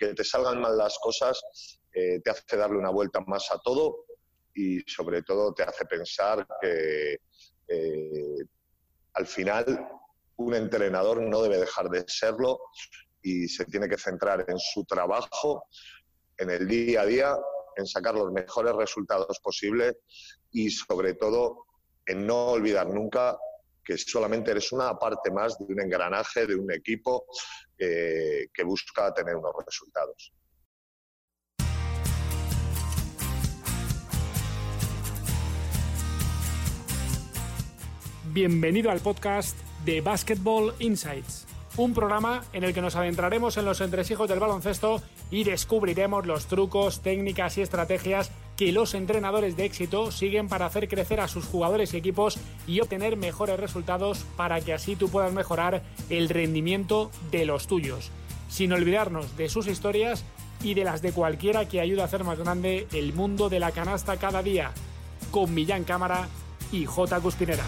que te salgan mal las cosas eh, te hace darle una vuelta más a todo y sobre todo te hace pensar que eh, al final un entrenador no debe dejar de serlo y se tiene que centrar en su trabajo, en el día a día, en sacar los mejores resultados posibles y sobre todo en no olvidar nunca que solamente eres una parte más de un engranaje, de un equipo eh, que busca tener unos resultados. Bienvenido al podcast de Basketball Insights, un programa en el que nos adentraremos en los entresijos del baloncesto y descubriremos los trucos, técnicas y estrategias que los entrenadores de éxito siguen para hacer crecer a sus jugadores y equipos y obtener mejores resultados para que así tú puedas mejorar el rendimiento de los tuyos, sin olvidarnos de sus historias y de las de cualquiera que ayude a hacer más grande el mundo de la canasta cada día, con Millán Cámara y J. Cuspinera.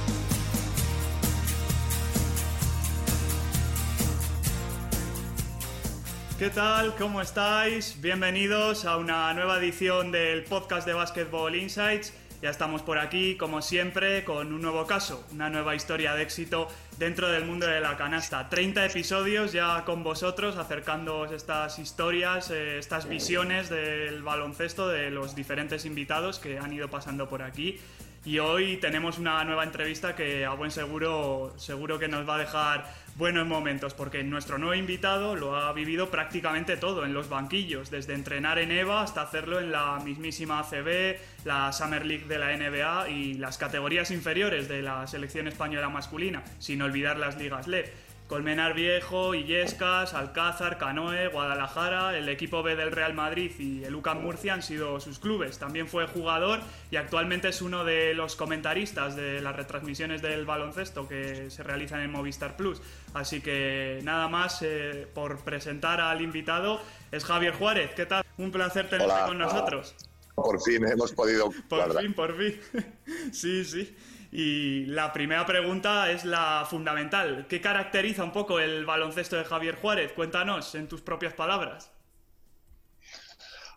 ¿Qué tal? ¿Cómo estáis? Bienvenidos a una nueva edición del podcast de Basketball Insights. Ya estamos por aquí, como siempre, con un nuevo caso, una nueva historia de éxito dentro del mundo de la canasta. 30 episodios ya con vosotros, acercándoos estas historias, eh, estas visiones del baloncesto de los diferentes invitados que han ido pasando por aquí. Y hoy tenemos una nueva entrevista que a buen seguro seguro que nos va a dejar buenos momentos porque nuestro nuevo invitado lo ha vivido prácticamente todo en los banquillos, desde entrenar en EVA hasta hacerlo en la mismísima ACB, la Summer League de la NBA y las categorías inferiores de la selección española masculina, sin olvidar las ligas LED. Colmenar Viejo, Illescas, Alcázar, Canoe, Guadalajara, el equipo B del Real Madrid y el UCAM Murcia han sido sus clubes. También fue jugador y actualmente es uno de los comentaristas de las retransmisiones del baloncesto que se realizan en Movistar Plus. Así que nada más eh, por presentar al invitado es Javier Juárez. ¿Qué tal? Un placer tenerte con nosotros. Por fin hemos podido. Por fin, por fin. sí, sí. Y la primera pregunta es la fundamental. ¿Qué caracteriza un poco el baloncesto de Javier Juárez? Cuéntanos en tus propias palabras.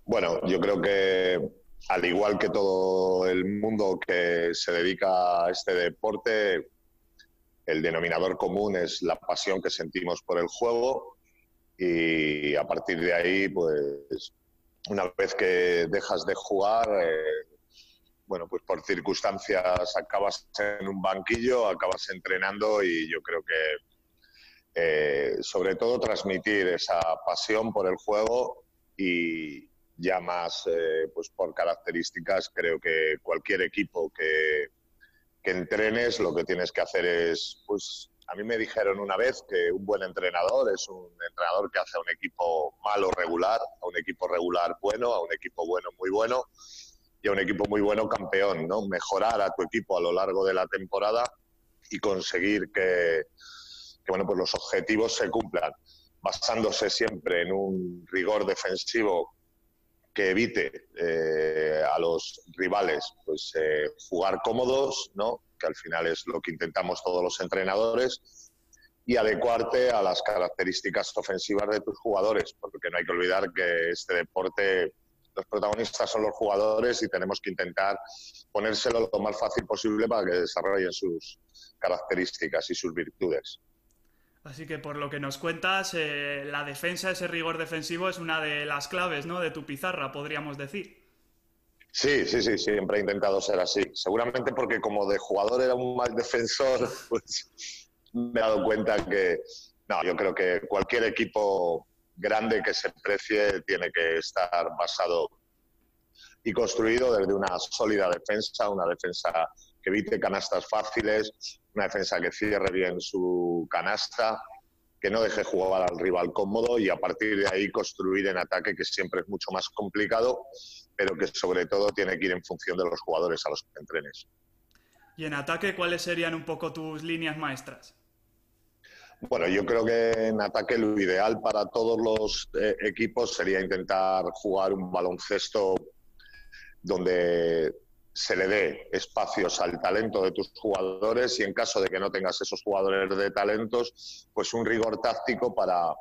Bueno, yo creo que al igual que todo el mundo que se dedica a este deporte, el denominador común es la pasión que sentimos por el juego y a partir de ahí, pues una vez que dejas de jugar, eh, bueno, pues por circunstancias acabas en un banquillo, acabas entrenando y yo creo que eh, sobre todo transmitir esa pasión por el juego y ya más eh, pues por características creo que cualquier equipo que, que entrenes lo que tienes que hacer es pues a mí me dijeron una vez que un buen entrenador es un entrenador que hace a un equipo malo regular, a un equipo regular bueno, a un equipo bueno muy bueno y a un equipo muy bueno campeón, ¿no? Mejorar a tu equipo a lo largo de la temporada y conseguir que, bueno, pues los objetivos se cumplan, basándose siempre en un rigor defensivo que evite eh, a los rivales pues eh, jugar cómodos, ¿no? que al final es lo que intentamos todos los entrenadores, y adecuarte a las características ofensivas de tus jugadores, porque no hay que olvidar que este deporte los protagonistas son los jugadores y tenemos que intentar ponérselo lo más fácil posible para que desarrollen sus características y sus virtudes. Así que por lo que nos cuentas, eh, la defensa, ese rigor defensivo es una de las claves ¿no? de tu pizarra, podríamos decir. Sí, sí, sí, siempre he intentado ser así. Seguramente porque como de jugador era un mal defensor, pues me he dado cuenta que, no, yo creo que cualquier equipo grande que se precie tiene que estar basado y construido desde una sólida defensa, una defensa que evite canastas fáciles, una defensa que cierre bien su canasta, que no deje jugar al rival cómodo y a partir de ahí construir en ataque, que siempre es mucho más complicado, pero que sobre todo tiene que ir en función de los jugadores a los que entrenes. Y en ataque, ¿cuáles serían un poco tus líneas maestras? Bueno, yo creo que en ataque lo ideal para todos los eh, equipos sería intentar jugar un baloncesto donde se le dé espacios al talento de tus jugadores y en caso de que no tengas esos jugadores de talentos, pues un rigor táctico para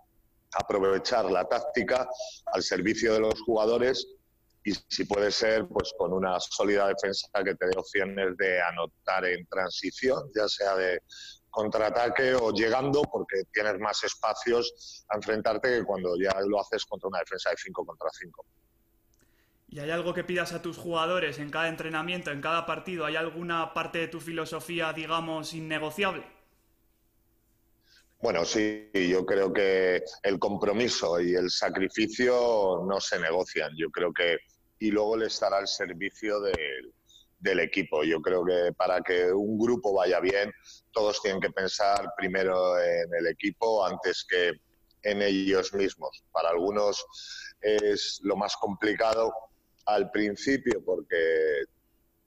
aprovechar la táctica al servicio de los jugadores y si puede ser pues con una sólida defensa que te dé opciones de anotar en transición, ya sea de contraataque o llegando porque tienes más espacios a enfrentarte que cuando ya lo haces contra una defensa de 5 contra 5. ¿Y hay algo que pidas a tus jugadores en cada entrenamiento, en cada partido? ¿Hay alguna parte de tu filosofía, digamos, innegociable? Bueno, sí, yo creo que el compromiso y el sacrificio no se negocian. Yo creo que y luego le estará al servicio del, equipo. Yo creo que para que un grupo vaya bien, todos tienen que pensar primero en el equipo antes que en ellos mismos. Para algunos es lo más complicado al principio porque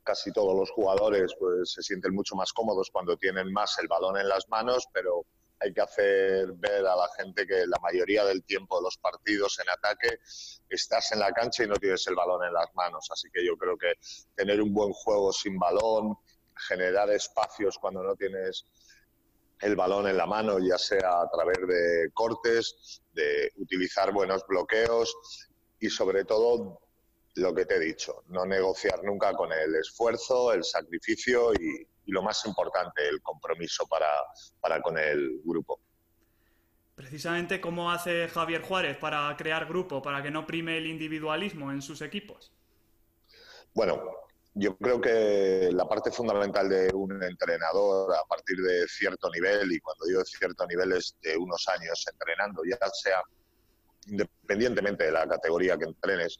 casi todos los jugadores pues se sienten mucho más cómodos cuando tienen más el balón en las manos, pero hay que hacer ver a la gente que la mayoría del tiempo de los partidos en ataque estás en la cancha y no tienes el balón en las manos. Así que yo creo que tener un buen juego sin balón, generar espacios cuando no tienes el balón en la mano, ya sea a través de cortes, de utilizar buenos bloqueos y sobre todo lo que te he dicho, no negociar nunca con el esfuerzo, el sacrificio y, y lo más importante, el compromiso para, para con el grupo. Precisamente, ¿cómo hace Javier Juárez para crear grupo, para que no prime el individualismo en sus equipos? Bueno, yo creo que la parte fundamental de un entrenador a partir de cierto nivel, y cuando digo cierto nivel es de unos años entrenando, ya sea independientemente de la categoría que entrenes,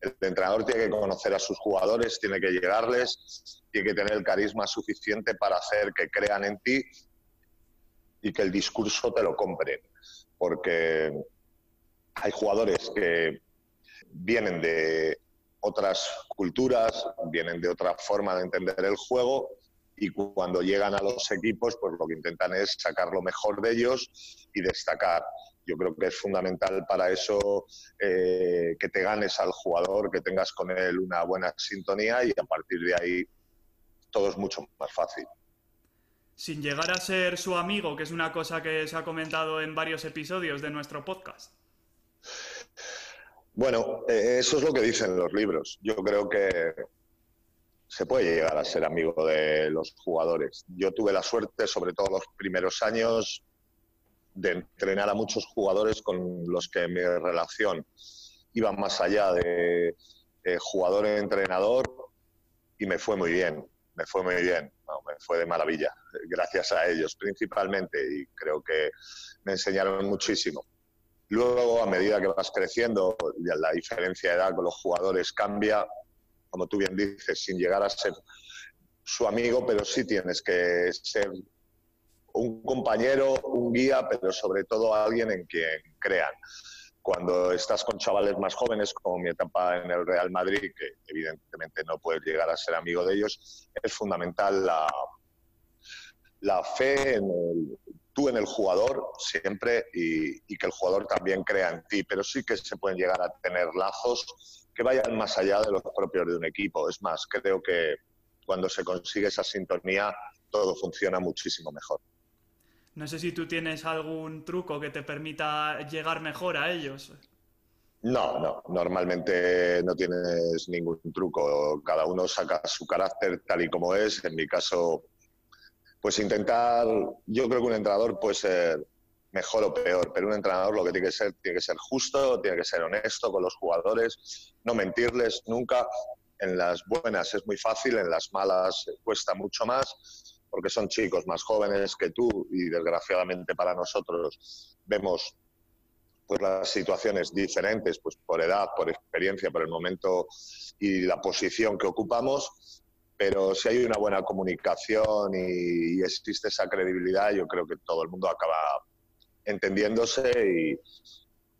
el entrenador tiene que conocer a sus jugadores, tiene que llegarles, tiene que tener el carisma suficiente para hacer que crean en ti y que el discurso te lo compren. Porque hay jugadores que vienen de otras culturas, vienen de otra forma de entender el juego y cuando llegan a los equipos, pues lo que intentan es sacar lo mejor de ellos y destacar yo creo que es fundamental para eso eh, que te ganes al jugador, que tengas con él una buena sintonía y a partir de ahí todo es mucho más fácil. Sin llegar a ser su amigo, que es una cosa que se ha comentado en varios episodios de nuestro podcast. Bueno, eh, eso es lo que dicen los libros. Yo creo que se puede llegar a ser amigo de los jugadores. Yo tuve la suerte, sobre todo los primeros años, de entrenar a muchos jugadores con los que mi relación iba más allá de, jugador-entrenador y me fue muy bien, me fue muy bien, me fue de maravilla, gracias a ellos principalmente y creo que me enseñaron muchísimo. Luego, a medida que vas creciendo, la diferencia de edad con los jugadores cambia, como tú bien dices, sin llegar a ser su amigo, pero sí tienes que ser un compañero, un guía, pero sobre todo alguien en quien crean. Cuando estás con chavales más jóvenes, como mi etapa en el Real Madrid, que evidentemente no puedes llegar a ser amigo de ellos, es fundamental la, fe en tú en el jugador siempre y, y, que el jugador también crea en ti, pero sí que se pueden llegar a tener lazos que vayan más allá de los propios de un equipo. Es más, creo que cuando se consigue esa sintonía todo funciona muchísimo mejor. No sé si tú tienes algún truco que te permita llegar mejor a ellos. No, no, normalmente no tienes ningún truco. Cada uno saca su carácter tal y como es. En mi caso, pues intentar, yo creo que un entrenador puede ser mejor o peor, pero un entrenador lo que tiene que ser, tiene que ser justo, tiene que ser honesto con los jugadores, no mentirles nunca. En las buenas es muy fácil, en las malas cuesta mucho más porque son chicos más jóvenes que tú y desgraciadamente para nosotros vemos pues las situaciones diferentes pues por edad, por experiencia, por el momento y la posición que ocupamos, pero si hay una buena comunicación y, existe esa credibilidad, yo creo que todo el mundo acaba entendiéndose y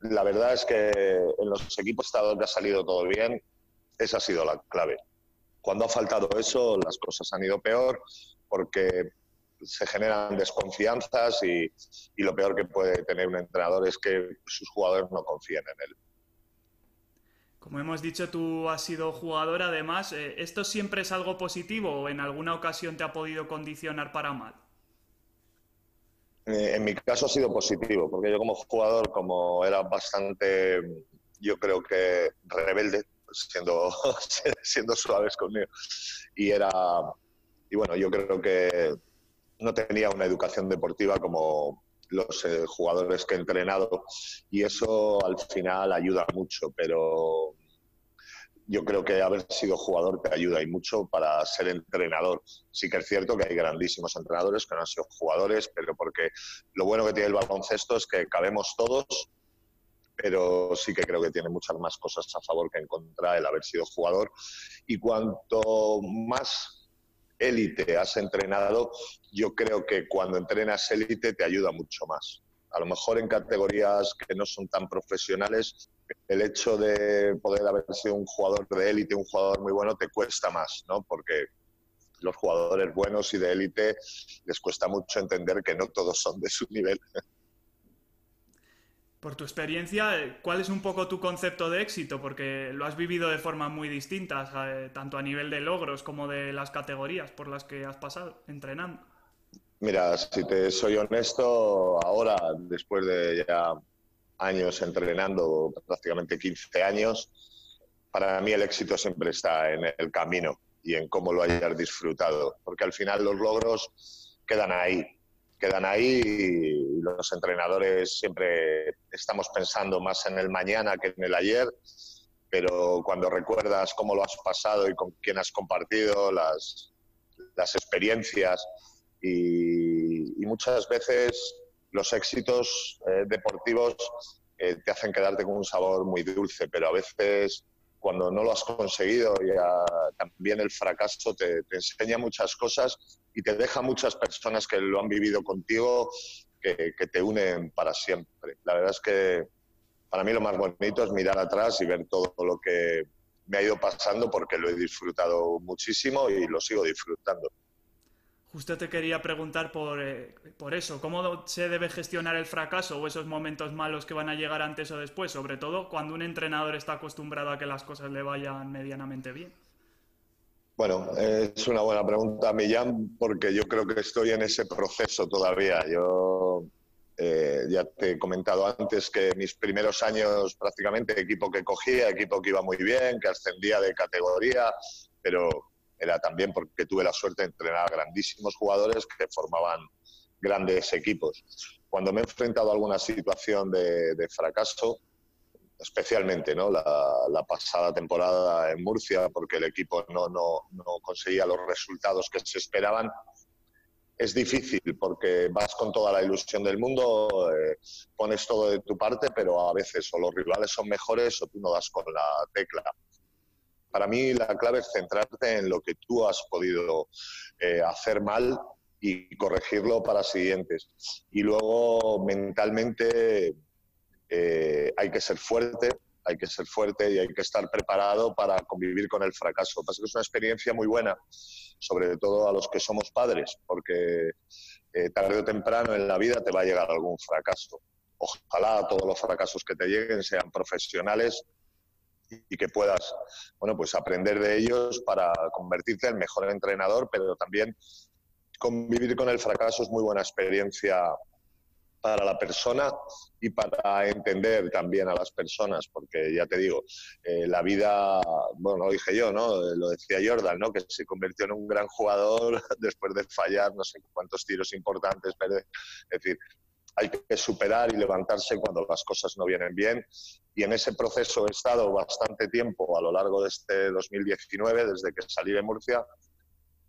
la verdad es que en los equipos que ha salido todo bien, esa ha sido la clave. Cuando ha faltado eso, las cosas han ido peor porque se generan desconfianzas y, lo peor que puede tener un entrenador es que sus jugadores no confíen en él. Como hemos dicho, tú has sido jugador además. Eh, ¿Esto siempre es algo positivo o en alguna ocasión te ha podido condicionar para mal? Eh, en mi caso ha sido positivo, porque yo como jugador, como era bastante, yo creo que rebelde, siendo, siendo suaves conmigo, y era, y bueno, yo creo que no tenía una educación deportiva como los eh, jugadores que he entrenado, y eso al final ayuda mucho, pero yo creo que haber sido jugador te ayuda y mucho para ser entrenador. Sí que es cierto que hay grandísimos entrenadores que no han sido jugadores, pero porque lo bueno que tiene el baloncesto es que cabemos todos, pero sí que creo que tiene muchas más cosas a favor que en contra el haber sido jugador. Y cuanto más élite has entrenado, yo creo que cuando entrenas élite te ayuda mucho más. A lo mejor en categorías que no son tan profesionales el hecho de poder haber sido un jugador de élite, un jugador muy bueno, te cuesta más, ¿no? Porque los jugadores buenos y de élite les cuesta mucho entender que no todos son de su nivel. Por tu experiencia, ¿cuál es un poco tu concepto de éxito? Porque lo has vivido de formas muy distintas, eh, tanto a nivel de logros como de las categorías por las que has pasado entrenando. Mira, si te soy honesto, ahora, después de ya años entrenando, prácticamente 15 años, para mí el éxito siempre está en el camino y en cómo lo hayas disfrutado, porque al final los logros quedan ahí, quedan ahí y los entrenadores siempre estamos pensando más en el mañana que en el ayer, pero cuando recuerdas cómo lo has pasado y con quién has compartido las, experiencias y, y muchas veces los éxitos eh, deportivos eh, te hacen quedarte con un sabor muy dulce, pero a veces cuando no lo has conseguido, ya también el fracaso te, enseña muchas cosas y te deja muchas personas que lo han vivido contigo que, te unen para siempre. La verdad es que para mí lo más bonito es mirar atrás y ver todo lo que me ha ido pasando porque lo he disfrutado muchísimo y lo sigo disfrutando. Justo te quería preguntar por, eh, por, eso, ¿cómo se debe gestionar el fracaso o esos momentos malos que van a llegar antes o después? Sobre todo cuando un entrenador está acostumbrado a que las cosas le vayan medianamente bien. Bueno, es una buena pregunta, Millán, porque yo creo que estoy en ese proceso todavía. Yo eh, ya te he comentado antes que mis primeros años prácticamente equipo que cogía, equipo que iba muy bien, que ascendía de categoría, pero era también porque tuve la suerte de entrenar a grandísimos jugadores que formaban grandes equipos. Cuando me he enfrentado a alguna situación de, fracaso, especialmente ¿no? La, pasada temporada en Murcia, porque el equipo no, no, no, conseguía los resultados que se esperaban. Es difícil porque vas con toda la ilusión del mundo, eh, pones todo de tu parte, pero a veces o los rivales son mejores o tú no das con la tecla para mí la clave es centrarte en lo que tú has podido eh, hacer mal y corregirlo para siguientes. Y luego mentalmente eh, hay que ser fuerte, hay que ser fuerte y hay que estar preparado para convivir con el fracaso. Pasa que es una experiencia muy buena, sobre todo a los que somos padres, porque eh, tarde o temprano en la vida te va a llegar algún fracaso. Ojalá todos los fracasos que te lleguen sean profesionales y que puedas bueno, pues aprender de ellos para convertirte en mejor entrenador, pero también convivir con el fracaso es muy buena experiencia para la persona y para entender también a las personas, porque ya te digo, eh, la vida, bueno, lo dije yo, ¿no? Lo decía Jordan, ¿no? Que se convirtió en un gran jugador después de fallar no sé cuántos tiros importantes, es decir, hay que superar y levantarse cuando las cosas no vienen bien. Y en ese proceso he estado bastante tiempo a lo largo de este 2019, desde que salí de Murcia,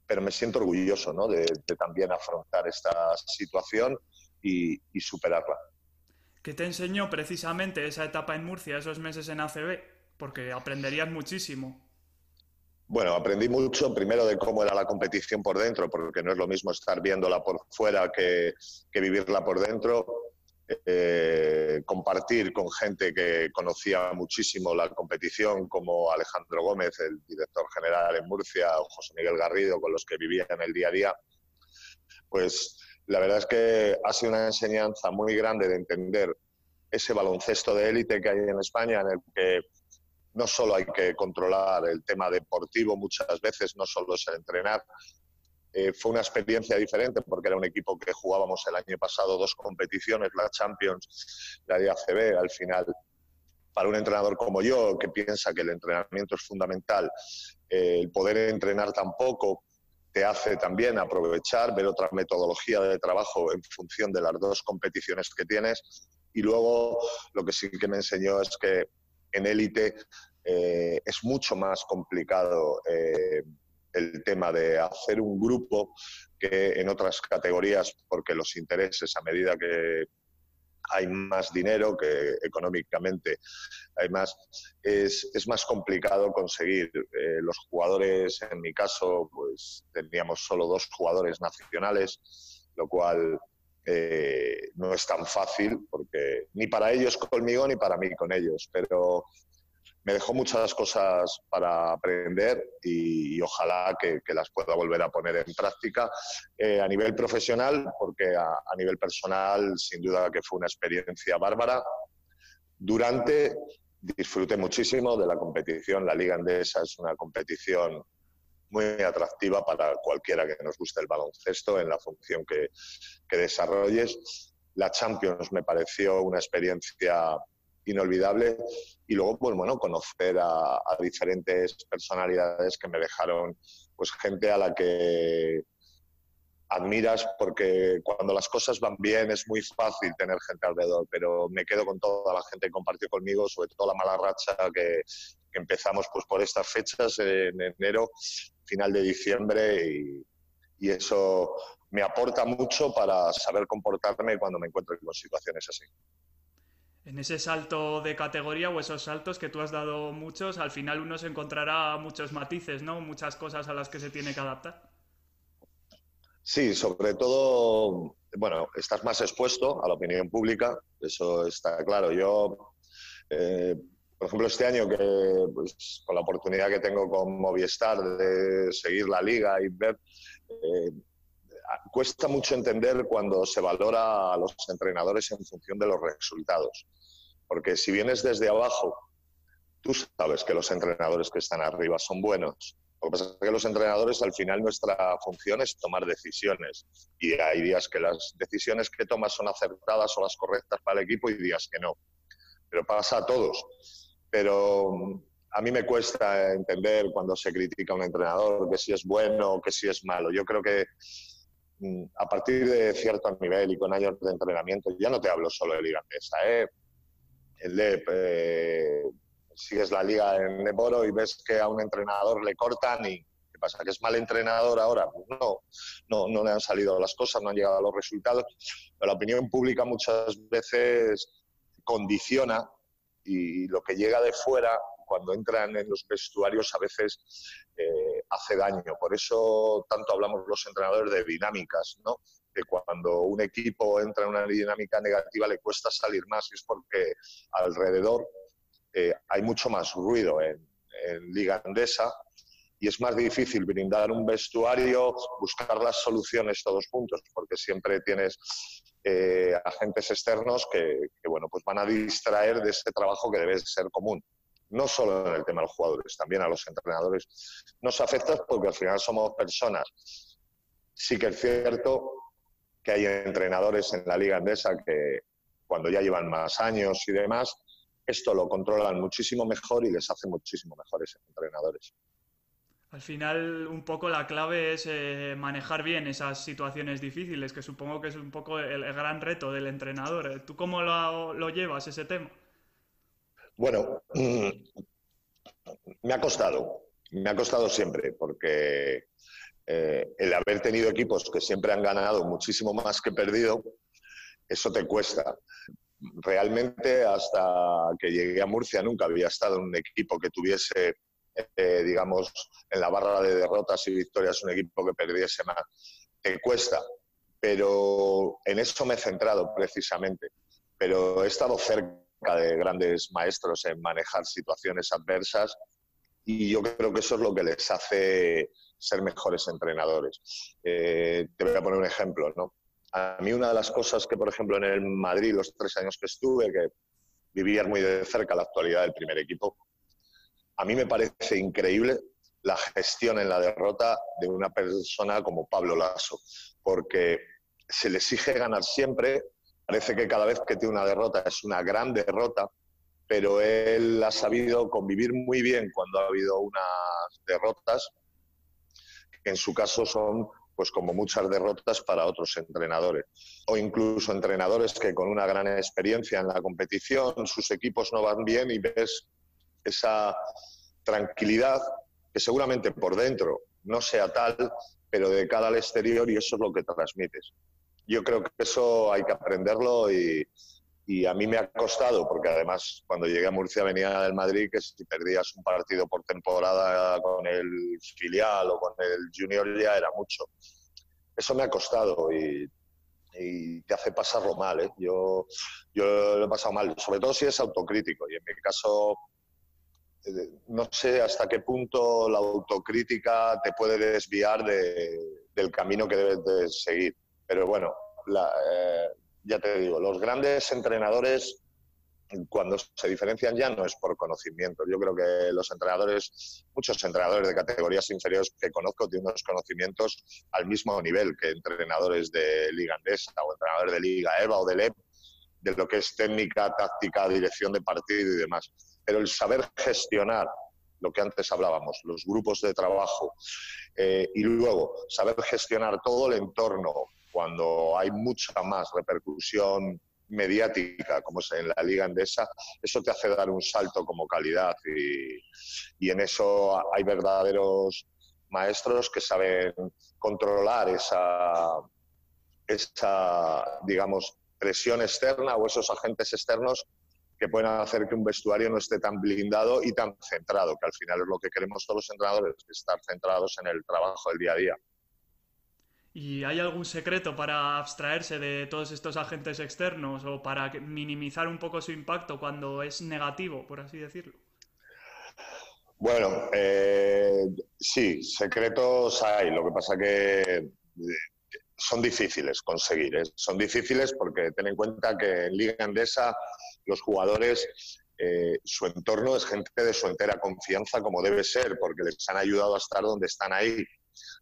pero me siento orgulloso ¿no? de, también afrontar esta situación y, y superarla. ¿Qué te enseñó precisamente esa etapa en Murcia, esos meses en ACB? Porque aprenderías muchísimo. Bueno, aprendí mucho primero de cómo era la competición por dentro, porque no es lo mismo estar viéndola por fuera que, vivirla por dentro. Eh, compartir con gente que conocía muchísimo la competición, como Alejandro Gómez, el director general en Murcia, o José Miguel Garrido, con los que vivía en el día a día, pues la verdad es que ha sido una enseñanza muy grande de entender ese baloncesto de élite que hay en España, en el que no solo hay que controlar el tema deportivo muchas veces, no solo es el entrenar, eh, fue una experiencia diferente porque era un equipo que jugábamos el año pasado dos competiciones, la Champions, la ACB, al final. Para un entrenador como yo, que piensa que el entrenamiento es fundamental, eh, el poder entrenar tan poco te hace también aprovechar, ver otra metodología de trabajo en función de las dos competiciones que tienes. Y luego lo que sí que me enseñó es que en élite eh, es mucho más complicado el tema de hacer un grupo que en otras categorías, porque los intereses a medida que hay más dinero, que económicamente hay más, es, es más complicado conseguir. Eh, los jugadores, en mi caso, pues teníamos solo dos jugadores nacionales, lo cual eh, no es tan fácil, porque ni para ellos conmigo ni para mí con ellos, pero me dejó muchas cosas para aprender y, ojalá que, las pueda volver a poner en práctica eh, a nivel profesional, porque a, nivel personal sin duda que fue una experiencia bárbara. Durante disfruté muchísimo de la competición, la Liga Andesa es una competición muy atractiva para cualquiera que nos guste el baloncesto en la función que, que desarrolles. La Champions me pareció una experiencia inolvidable. Y luego, pues bueno, conocer a, diferentes personalidades que me dejaron, pues gente a la que admiras porque cuando las cosas van bien es muy fácil tener gente alrededor, pero me quedo con toda la gente que compartió conmigo, sobre todo la mala racha que, empezamos pues por estas fechas en enero, final de diciembre y, y eso me aporta mucho para saber comportarme cuando me encuentro en situaciones así en ese salto de categoría o esos saltos que tú has dado muchos, al final uno se encontrará muchos matices, ¿no? Muchas cosas a las que se tiene que adaptar. Sí, sobre todo, bueno, estás más expuesto a la opinión pública, eso está claro. Yo, eh, por ejemplo, este año que pues, con la oportunidad que tengo con Movistar de seguir la liga y ver, eh, cuesta mucho entender cuando se valora a los entrenadores en función de los resultados. Porque si vienes desde abajo, tú sabes que los entrenadores que están arriba son buenos. Lo que pasa es que los entrenadores, al final, nuestra función es tomar decisiones. Y hay días que las decisiones que tomas son acertadas o las correctas para el equipo y días que no. Pero pasa a todos. Pero mm, a mí me cuesta entender cuando se critica a un entrenador que si es bueno o que si es malo. Yo creo que a partir de cierto nivel y con años de entrenamiento, ya no te hablo solo de liga ¿eh? el LEP, eh, sigues la liga en Neboro y ves que a un entrenador le cortan y ¿qué pasa? ¿Que es mal entrenador ahora? Pues no, no, no le han salido las cosas, no han llegado a los resultados, pero la opinión pública muchas veces condiciona y lo que llega de fuera cuando entran en los vestuarios a veces eh, hace daño. Por eso tanto hablamos los entrenadores de dinámicas, ¿no? que cuando un equipo entra en una dinámica negativa le cuesta salir más y es porque alrededor eh, hay mucho más ruido en, Liga Andesa y es más difícil brindar un vestuario, buscar las soluciones todos juntos, porque siempre tienes eh, agentes externos que, bueno, pues van a distraer de ese trabajo que debe ser común. No solo en el tema de los jugadores, también a los entrenadores. Nos afecta porque al final somos personas. Sí que es cierto que hay entrenadores en la liga andesa que cuando ya llevan más años y demás, esto lo controlan muchísimo mejor y les hace muchísimo mejores entrenadores. Al final, un poco la clave es eh, manejar bien esas situaciones difíciles, que supongo que es un poco el, gran reto del entrenador. ¿Tú cómo lo, lo llevas ese tema? Bueno, mm, me ha costado, me ha costado siempre, porque eh, el haber tenido equipos que siempre han ganado muchísimo más que perdido, eso te cuesta. Realmente hasta que llegué a Murcia nunca había estado en un equipo que tuviese, eh, digamos, en la barra de derrotas y victorias un equipo que perdiese más. Te cuesta, pero en eso me he centrado precisamente. Pero he estado cerca de grandes maestros en manejar situaciones adversas y yo creo que eso es lo que les hace ser mejores entrenadores. Eh, te voy a poner un ejemplo, ¿no? A mí una de las cosas que, por ejemplo, en el Madrid, los tres años que estuve, que vivía muy de cerca la actualidad del primer equipo, a mí me parece increíble la gestión en la derrota de una persona como Pablo Lasso, porque se le exige ganar siempre, parece que cada vez que tiene una derrota es una gran derrota, pero él ha sabido convivir muy bien cuando ha habido unas derrotas, que en su caso son pues como muchas derrotas para otros entrenadores. O incluso entrenadores que con una gran experiencia en la competición, sus equipos no van bien y ves esa tranquilidad que seguramente por dentro no sea tal, pero de cara al exterior y eso es lo que transmites. Yo creo que eso hay que aprenderlo y, a mí me ha costado, porque además cuando llegué a Murcia venía del Madrid, que si perdías un partido por temporada con el filial o con el junior ya era mucho. Eso me ha costado y, te hace pasarlo mal. ¿eh? Yo, lo he pasado mal, sobre todo si es autocrítico. Y en mi caso, eh, no sé hasta qué punto la autocrítica te puede desviar del camino que debes de seguir. Pero bueno, eh, ya te digo, los grandes entrenadores cuando se diferencian ya no es por conocimiento. Yo creo que los entrenadores, muchos entrenadores de categorías inferiores que conozco tienen unos conocimientos al mismo nivel que entrenadores de Liga Andesa o entrenadores de Liga EVA o de LEP, de lo que es técnica, táctica, dirección de partido y demás. Pero el saber gestionar lo que antes hablábamos, los grupos de trabajo, eh, y luego saber gestionar todo el entorno, cuando hay mucha más repercusión mediática, como es en la Liga Andesa, eso te hace dar un salto como calidad y, en eso hay verdaderos maestros que saben controlar esa, esa, digamos, presión externa o esos agentes externos que pueden hacer que un vestuario no esté tan blindado y tan centrado, que al final es lo que queremos todos los entrenadores, estar centrados en el trabajo del día a día. ¿Y hay algún secreto para abstraerse de todos estos agentes externos o para minimizar un poco su impacto cuando es negativo, por así decirlo? Bueno, eh, sí, secretos hay. Lo que pasa que eh, son difíciles conseguir. ¿eh? Son difíciles porque ten en cuenta que en Liga Andesa los jugadores, su entorno es gente de su entera confianza, como debe ser, porque les han ayudado a estar donde están ahí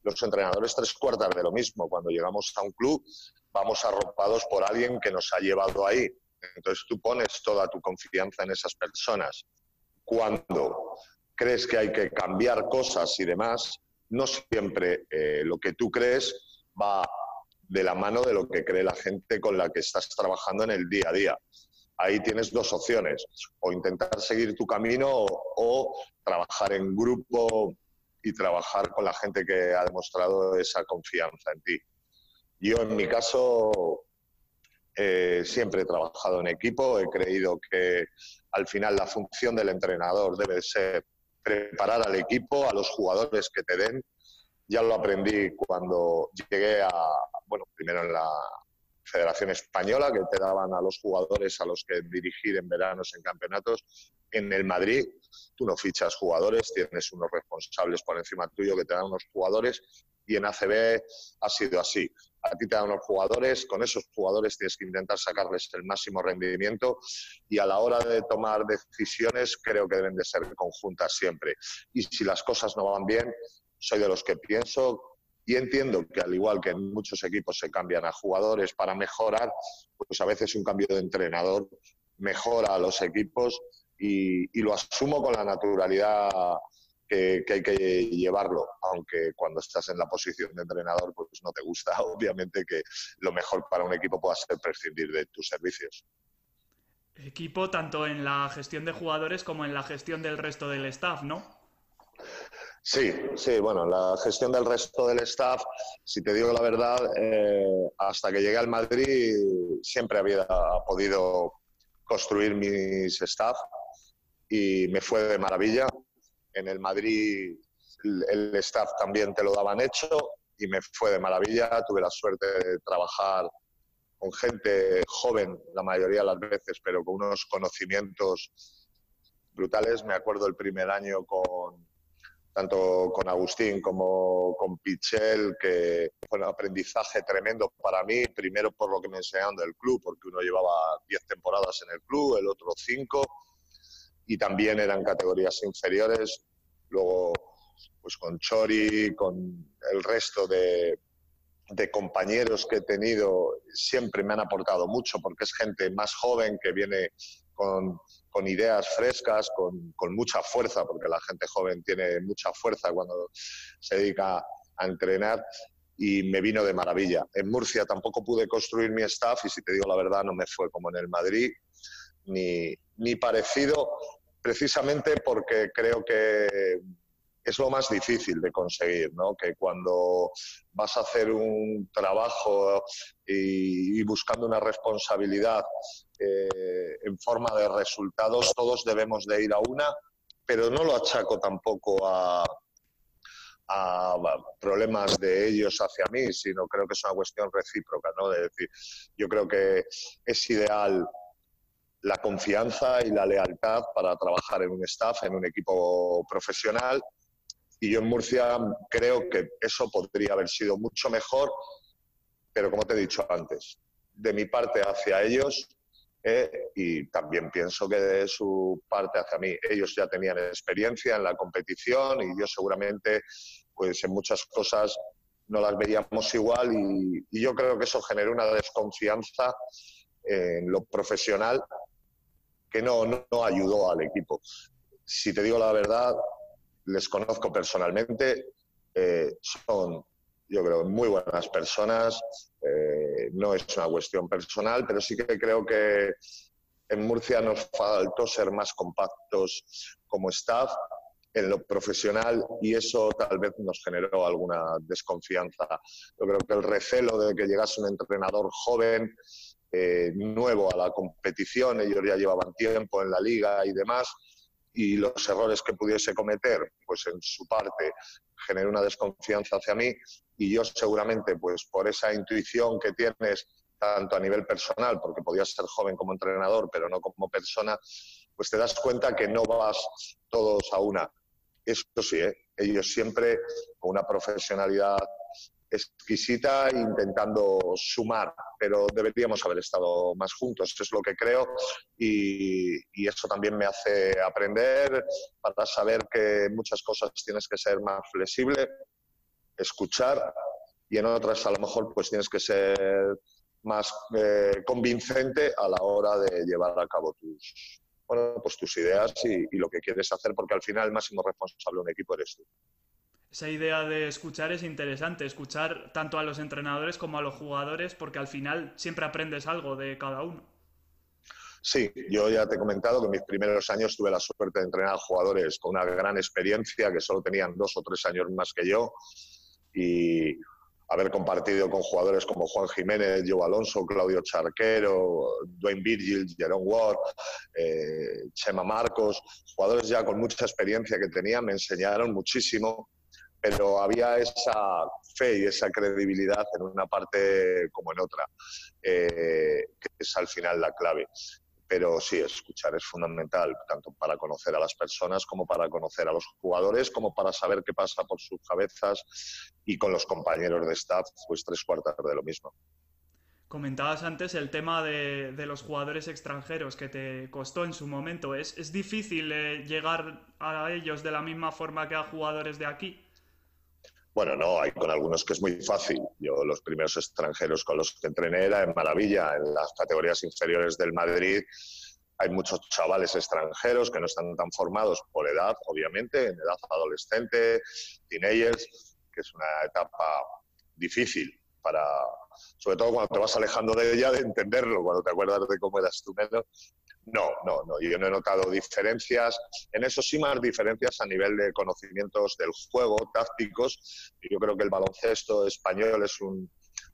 los entrenadores tres cuartas de lo mismo. Cuando llegamos a un club, vamos arropados por alguien que nos ha llevado ahí. Entonces tú pones toda tu confianza en esas personas. Cuando crees que hay que cambiar cosas y demás, no siempre eh, lo que tú crees va de la mano de lo que cree la gente con la que estás trabajando en el día a día. Ahí tienes dos opciones, o intentar seguir tu camino o trabajar en grupo y trabajar con la gente que ha demostrado esa confianza en ti. Yo, en mi caso, eh, siempre he trabajado en equipo, he creído que al final la función del entrenador debe ser preparar al equipo, a los jugadores que te den. Ya lo aprendí cuando llegué a, bueno, primero en la Federación Española, que te daban a los jugadores a los que dirigir en veranos en campeonatos. En el Madrid, tú no fichas jugadores, tienes unos responsables por encima tuyo que te dan unos jugadores y en ACB ha sido así. A ti te dan unos jugadores, con esos jugadores tienes que intentar sacarles el máximo rendimiento y a la hora de tomar decisiones creo que deben de ser conjuntas siempre. Y si las cosas no van bien, soy de los que pienso y entiendo que al igual que en muchos equipos se cambian a jugadores para mejorar, pues a veces un cambio de entrenador mejora a los equipos y, lo asumo con la naturalidad que, hay que llevarlo, aunque cuando estás en la posición de entrenador pues no te gusta, obviamente que lo mejor para un equipo pueda ser prescindir de tus servicios. Equipo tanto en la gestión de jugadores como en la gestión del resto del staff, ¿no? Sí, sí, bueno, la gestión del resto del staff, si te digo la verdad, eh, hasta que llegué al Madrid siempre había podido construir mis staff y me fue de maravilla. En el Madrid el staff también te lo daban hecho y me fue de maravilla. Tuve la suerte de trabajar con gente joven la mayoría de las veces, pero con unos conocimientos brutales. Me acuerdo el primer año con tanto con Agustín como con Pichel, que fue un aprendizaje tremendo para mí, primero por lo que me enseñaron del club, porque uno llevaba 10 temporadas en el club, el otro 5, y también eran categorías inferiores. Luego pues con Chori, con el resto de, de compañeros que he tenido siempre me han aportado mucho porque es gente más joven que viene con, con ideas frescas, con, con, mucha fuerza, porque la gente joven tiene mucha fuerza cuando se dedica a entrenar y me vino de maravilla. En Murcia tampoco pude construir mi staff y si te digo la verdad no me fue como en el Madrid ni, ni parecido precisamente porque creo que es lo más difícil de conseguir, ¿no? Que cuando vas a hacer un trabajo y, buscando una responsabilidad eh, en forma de resultados, todos debemos de ir a una, pero no lo achaco tampoco a, a problemas de ellos hacia mí, sino creo que es una cuestión recíproca, ¿no? De decir, yo creo que es ideal la confianza y la lealtad para trabajar en un staff, en un equipo profesional y yo en Murcia creo que eso podría haber sido mucho mejor, pero como te he dicho antes, de mi parte hacia ellos eh, y también pienso que de su parte hacia mí, ellos ya tenían experiencia en la competición y yo seguramente pues en muchas cosas no las veíamos igual y, yo creo que eso generó una desconfianza en lo profesional que no, no ayudó al equipo. Si te digo la verdad, les conozco personalmente, eh, son, yo creo, muy buenas personas, eh, no es una cuestión personal, pero sí que creo que en Murcia nos faltó ser más compactos como staff en lo profesional y eso tal vez nos generó alguna desconfianza. Yo creo que el recelo de que llegase un entrenador joven, eh, nuevo a la competición, ellos ya llevaban tiempo en la liga y demás, y los errores que pudiese cometer, pues en su parte genera una desconfianza hacia mí y yo seguramente, pues por esa intuición que tienes tanto a nivel personal, porque podías ser joven como entrenador, pero no como persona, pues te das cuenta que no vas todos a una. Eso sí, ¿eh? ellos siempre con una profesionalidad exquisita intentando sumar, pero deberíamos haber estado más juntos, es lo que creo, y, eso también me hace aprender. Para saber que muchas cosas tienes que ser más flexible, escuchar, y en otras a lo mejor pues tienes que ser más eh, convincente a la hora de llevar a cabo tus, bueno, pues tus ideas y, y lo que quieres hacer, porque al final el máximo responsable de un equipo eres tú esa idea de escuchar es interesante, escuchar tanto a los entrenadores como a los jugadores, porque al final siempre aprendes algo de cada uno. Sí, yo ya te he comentado que en mis primeros años tuve la suerte de entrenar a jugadores con una gran experiencia, que solo tenían dos o tres años más que yo, y haber compartido con jugadores como Juan Jiménez, Joe Alonso, Claudio Charquero, Dwayne Virgil, Jerome Ward, eh, Chema Marcos, jugadores ya con mucha experiencia que tenían, me enseñaron muchísimo pero había esa fe y esa credibilidad en una parte como en otra, eh, que es al final la clave. Pero sí, escuchar es fundamental, tanto para conocer a las personas como para conocer a los jugadores, como para saber qué pasa por sus cabezas y con los compañeros de staff, pues tres cuartas de lo mismo. Comentabas antes el tema de, los jugadores extranjeros que te costó en su momento. ¿Es, es difícil eh, llegar a ellos de la misma forma que a jugadores de aquí? Bueno, no, hay con algunos que es muy fácil. Yo los primeros extranjeros con los que entrené era en Maravilla, en las categorías inferiores del Madrid. Hay muchos chavales extranjeros que no están tan formados por edad, obviamente, en edad adolescente, teenagers, que es una etapa difícil para, sobre todo cuando te vas alejando de ella, de entenderlo, cuando te acuerdas de cómo eras tú menos, no, no, no. Yo no he notado diferencias. En eso sí más diferencias a nivel de conocimientos del juego, tácticos. Yo creo que el baloncesto español es un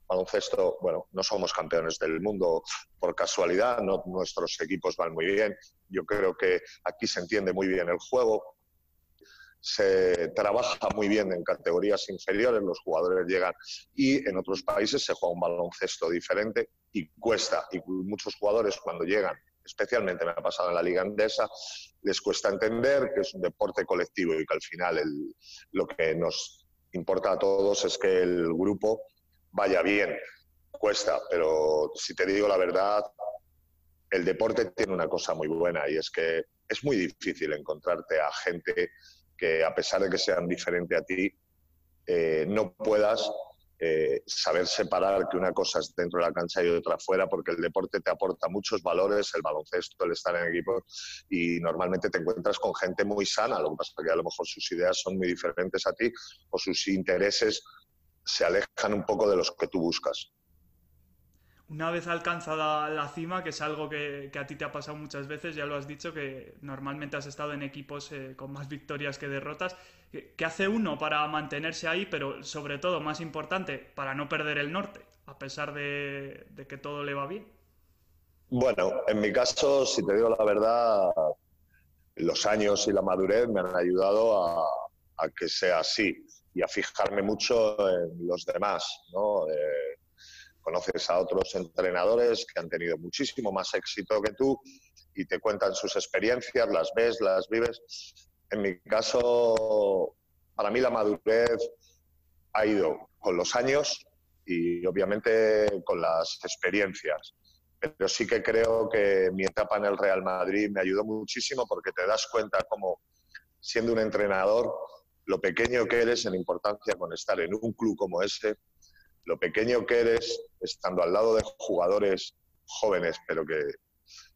baloncesto, bueno, no somos campeones del mundo por casualidad, no, nuestros equipos van muy bien. Yo creo que aquí se entiende muy bien el juego. Se trabaja muy bien en categorías inferiores, los jugadores llegan y en otros países se juega un baloncesto diferente y cuesta. Y muchos jugadores cuando llegan especialmente me ha pasado en la liga andesa, les cuesta entender que es un deporte colectivo y que al final lo que nos importa a todos es que el grupo vaya bien. Cuesta, pero si te digo la verdad, el deporte tiene una cosa muy buena y es que es muy difícil encontrarte a gente que a pesar de que sean diferentes a ti, eh, no puedas eh, saber separar que una cosa es dentro de la cancha y otra fuera, porque el deporte te aporta muchos valores, el baloncesto, el estar en equipo, y normalmente te encuentras con gente muy sana, lo que pasa es que a lo mejor sus ideas son muy diferentes a ti o sus intereses se alejan un poco de los que tú buscas una vez alcanzada la cima, que es algo que, a ti te ha pasado muchas veces, ya lo has dicho, que normalmente has estado en equipos eh, con más victorias que derrotas, ¿qué hace uno para mantenerse ahí, pero sobre todo, más importante, para no perder el norte, a pesar de, que todo le va bien? Bueno, en mi caso, si te digo la verdad, los años y la madurez me han ayudado a, que sea así y a fijarme mucho en los demás, ¿no? Eh, conoces a otros entrenadores que han tenido muchísimo más éxito que tú y te cuentan sus experiencias, las ves, las vives. En mi caso, para mí la madurez ha ido con los años y obviamente con las experiencias. Pero sí que creo que mi etapa en el Real Madrid me ayudó muchísimo porque te das cuenta como siendo un entrenador, lo pequeño que eres en importancia con estar en un club como ese, lo pequeño que eres estando al lado de jugadores jóvenes, pero que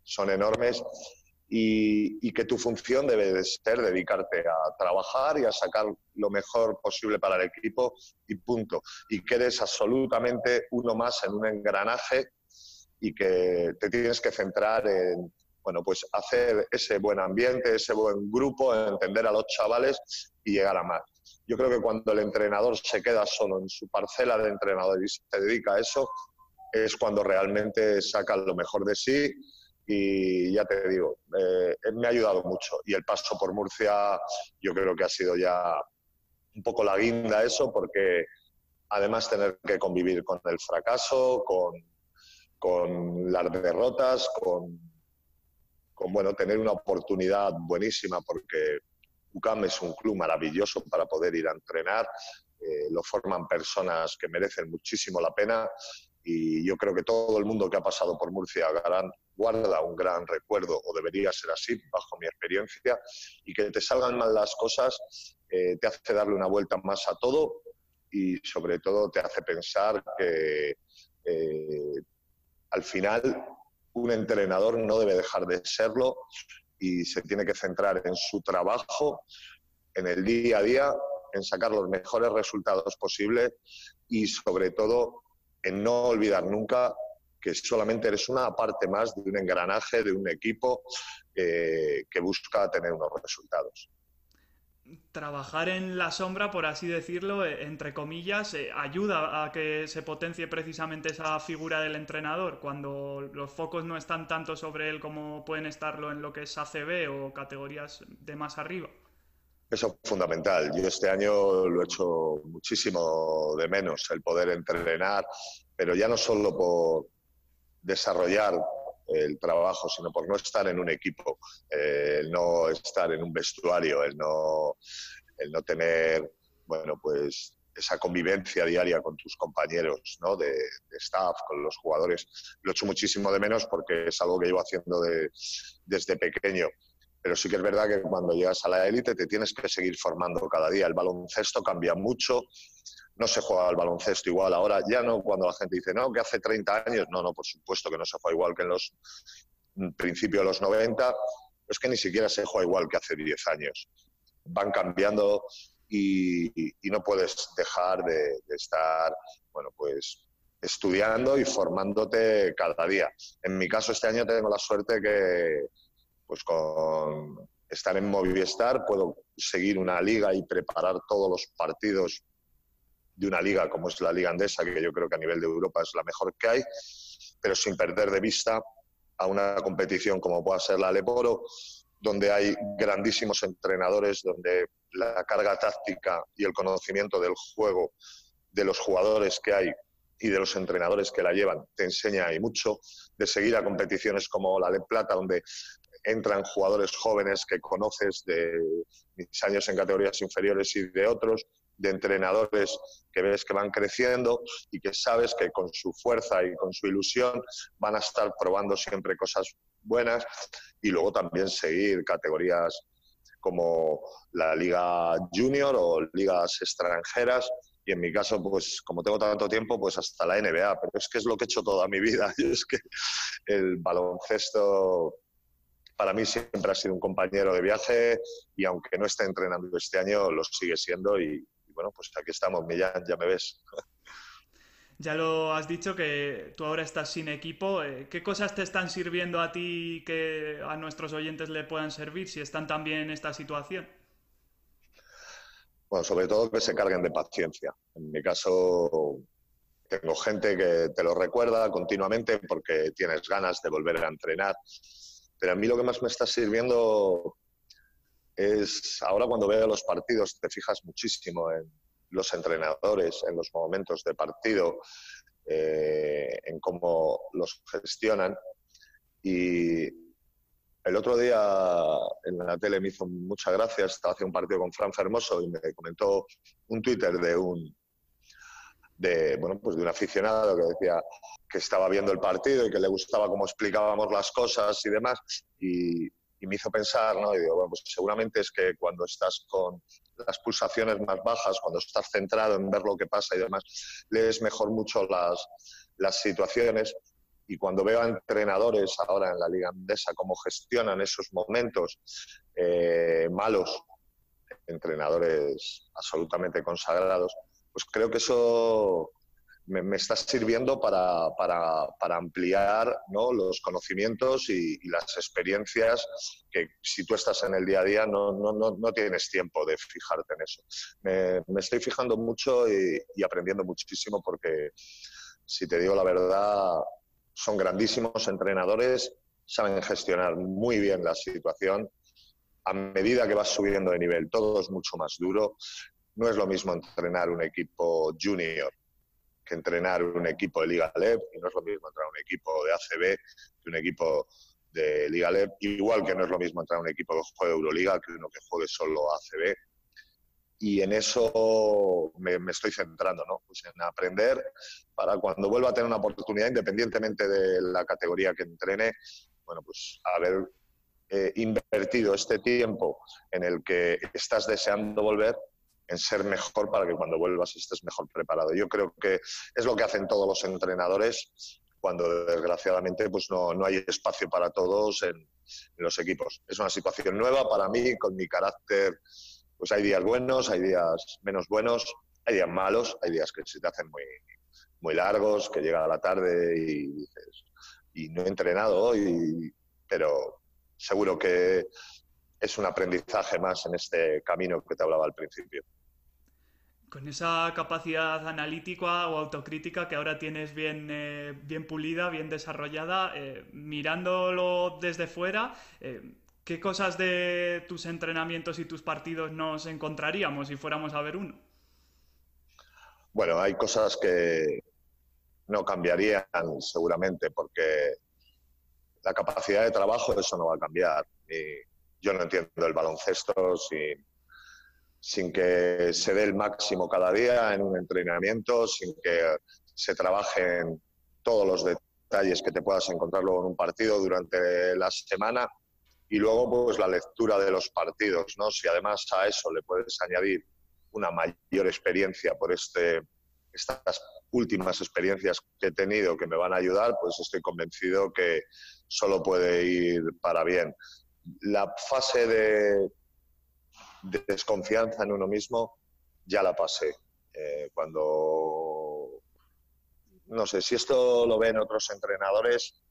son enormes, y, que tu función debe de ser dedicarte a trabajar y a sacar lo mejor posible para el equipo y punto. Y que eres absolutamente uno más en un engranaje y que te tienes que centrar en, bueno, pues hacer ese buen ambiente, ese buen grupo, entender a los chavales y llegar a más. Yo creo que cuando el entrenador se queda solo en su parcela de entrenador y se dedica a eso, es cuando realmente saca lo mejor de sí y ya te digo, eh, me ha ayudado mucho. Y el paso por Murcia yo creo que ha sido ya un poco la guinda eso, porque además tener que convivir con el fracaso, con, con las derrotas, con, con bueno, tener una oportunidad buenísima, porque UCAM es un club maravilloso para poder ir a entrenar, eh, lo forman personas que merecen muchísimo la pena y yo creo que todo el mundo que ha pasado por Murcia guarda un gran recuerdo, o debería ser así, bajo mi experiencia, y que te salgan mal las cosas eh, te hace darle una vuelta más a todo y sobre todo te hace pensar que eh, al final un entrenador no debe dejar de serlo y se tiene que centrar en su trabajo, en el día a día, en sacar los mejores resultados posibles y sobre todo en no olvidar nunca que solamente eres una parte más de un engranaje, de un equipo eh, que busca tener unos resultados trabajar en la sombra, por así decirlo, eh, entre comillas, eh, ayuda a que se potencie precisamente esa figura del entrenador, cuando los focos no están tanto sobre él como pueden estarlo en lo que es ACB o categorías de más arriba. Eso es fundamental. Yo este año lo he hecho muchísimo de menos, el poder entrenar, pero ya no solo por desarrollar el trabajo, sino por no estar en un equipo, eh, el no estar en un vestuario, el no, el no tener, bueno, pues esa convivencia diaria con tus compañeros ¿no? de, staff, con los jugadores. Lo echo muchísimo de menos porque es algo que llevo haciendo desde pequeño. Pero sí que es verdad que cuando llegas a la élite te tienes que seguir formando cada día. El baloncesto cambia mucho, no se juega al baloncesto igual ahora, ya no cuando la gente dice, no, que hace 30 años, no, no, por supuesto que no se juega igual que en los mm, principios de los 90, es que ni siquiera se juega igual que hace 10 años. Van cambiando y, no puedes dejar de, estar, bueno, pues estudiando y formándote cada día. En mi caso, este año tengo la suerte que, pues con estar en Movistar, puedo seguir una liga y preparar todos los partidos de una liga como es la Liga Andesa, que yo creo que a nivel de Europa es la mejor que hay, pero sin perder de vista a una competición como pueda ser la Leporo, donde hay grandísimos entrenadores, donde la carga táctica y el conocimiento del juego de los jugadores que hay y de los entrenadores que la llevan te enseña y mucho, de seguir a competiciones como la de Plata, donde entran jugadores jóvenes que conoces de mis años en categorías inferiores y de otros, de entrenadores que ves que van creciendo y que sabes que con su fuerza y con su ilusión van a estar probando siempre cosas buenas y luego también seguir categorías como la Liga Junior o ligas extranjeras. Y en mi caso, pues como tengo tanto tiempo, pues hasta la NBA. Pero es que es lo que he hecho toda mi vida. es que el baloncesto para mí siempre ha sido un compañero de viaje y aunque no esté entrenando este año, lo sigue siendo. Y, bueno, pues aquí estamos, Millán, ya me ves. Ya lo has dicho que tú ahora estás sin equipo. Eh, ¿Qué cosas te están sirviendo a ti que a nuestros oyentes le puedan servir si están también en esta situación? Bueno, sobre todo que se carguen de paciencia. En mi caso, tengo gente que te lo recuerda continuamente porque tienes ganas de volver a entrenar. Pero a mí lo que más me está sirviendo es, ahora cuando veo los partidos, te fijas muchísimo en, los entrenadores en los momentos de partido, eh, en cómo los gestionan. Y el otro día en la tele me hizo mucha gracia, estaba haciendo un partido con Fran Fermoso y me comentó un Twitter de un de bueno pues de un aficionado que decía que estaba viendo el partido y que le gustaba cómo explicábamos las cosas y demás y, y me hizo pensar, ¿no? Y digo, bueno, pues seguramente es que cuando estás con las pulsaciones más bajas, cuando estás centrado en ver lo que pasa y demás, lees mejor mucho las, las situaciones. Y cuando veo a entrenadores ahora en la Liga Andesa cómo gestionan esos momentos eh, malos, entrenadores absolutamente consagrados, pues creo que eso me, está sirviendo para, para, ampliar ¿no? los conocimientos y, las experiencias que si tú estás en el día a día no, no, no, tienes tiempo de fijarte en eso. Me, estoy fijando mucho y, aprendiendo muchísimo porque, si te digo la verdad, son grandísimos entrenadores, saben gestionar muy bien la situación. A medida que vas subiendo de nivel, todo es mucho más duro. No es lo mismo entrenar un equipo junior que entrenar un equipo de Liga LEB y no es lo mismo entrenar un equipo de ACB que un equipo de Liga LEB, igual que no es lo mismo entrar un equipo que juegue Euroliga que uno que juegue solo ACB. Y en eso me, estoy centrando, ¿no? Pues en aprender para cuando vuelva a tener una oportunidad, independientemente de la categoría que entrene, bueno, pues haber eh, invertido este tiempo en el que estás deseando volver en ser mejor para que cuando vuelvas estés mejor preparado. Yo creo que es lo que hacen todos los entrenadores cuando desgraciadamente pues no, no hay espacio para todos en, los equipos. Es una situación nueva para mí, con mi carácter, pues hay días buenos, hay días menos buenos, hay días malos, hay días que se te hacen muy, muy largos, que llega la tarde y dices, y no he entrenado hoy, pero seguro que es un aprendizaje más en este camino que te hablaba al principio. Con esa capacidad analítica o autocrítica que ahora tienes bien, eh, bien pulida, bien desarrollada, eh, mirándolo desde fuera, eh, ¿qué cosas de tus entrenamientos y tus partidos nos encontraríamos si fuéramos a ver uno? Bueno, hay cosas que no cambiarían seguramente porque la capacidad de trabajo eso no va a cambiar. yo no entiendo el baloncesto sin sin que se dé el máximo cada día en un entrenamiento, sin que se trabajen todos los detalles que te puedas encontrar luego en un partido durante la semana y luego pues la lectura de los partidos, ¿no? Si además a eso le puedes añadir una mayor experiencia por este estas últimas experiencias que he tenido que me van a ayudar, pues estoy convencido que solo puede ir para bien. La fase de desconfianza en uno mismo, ya la pasé. Eh, cuando, no sé, si esto lo ven otros entrenadores,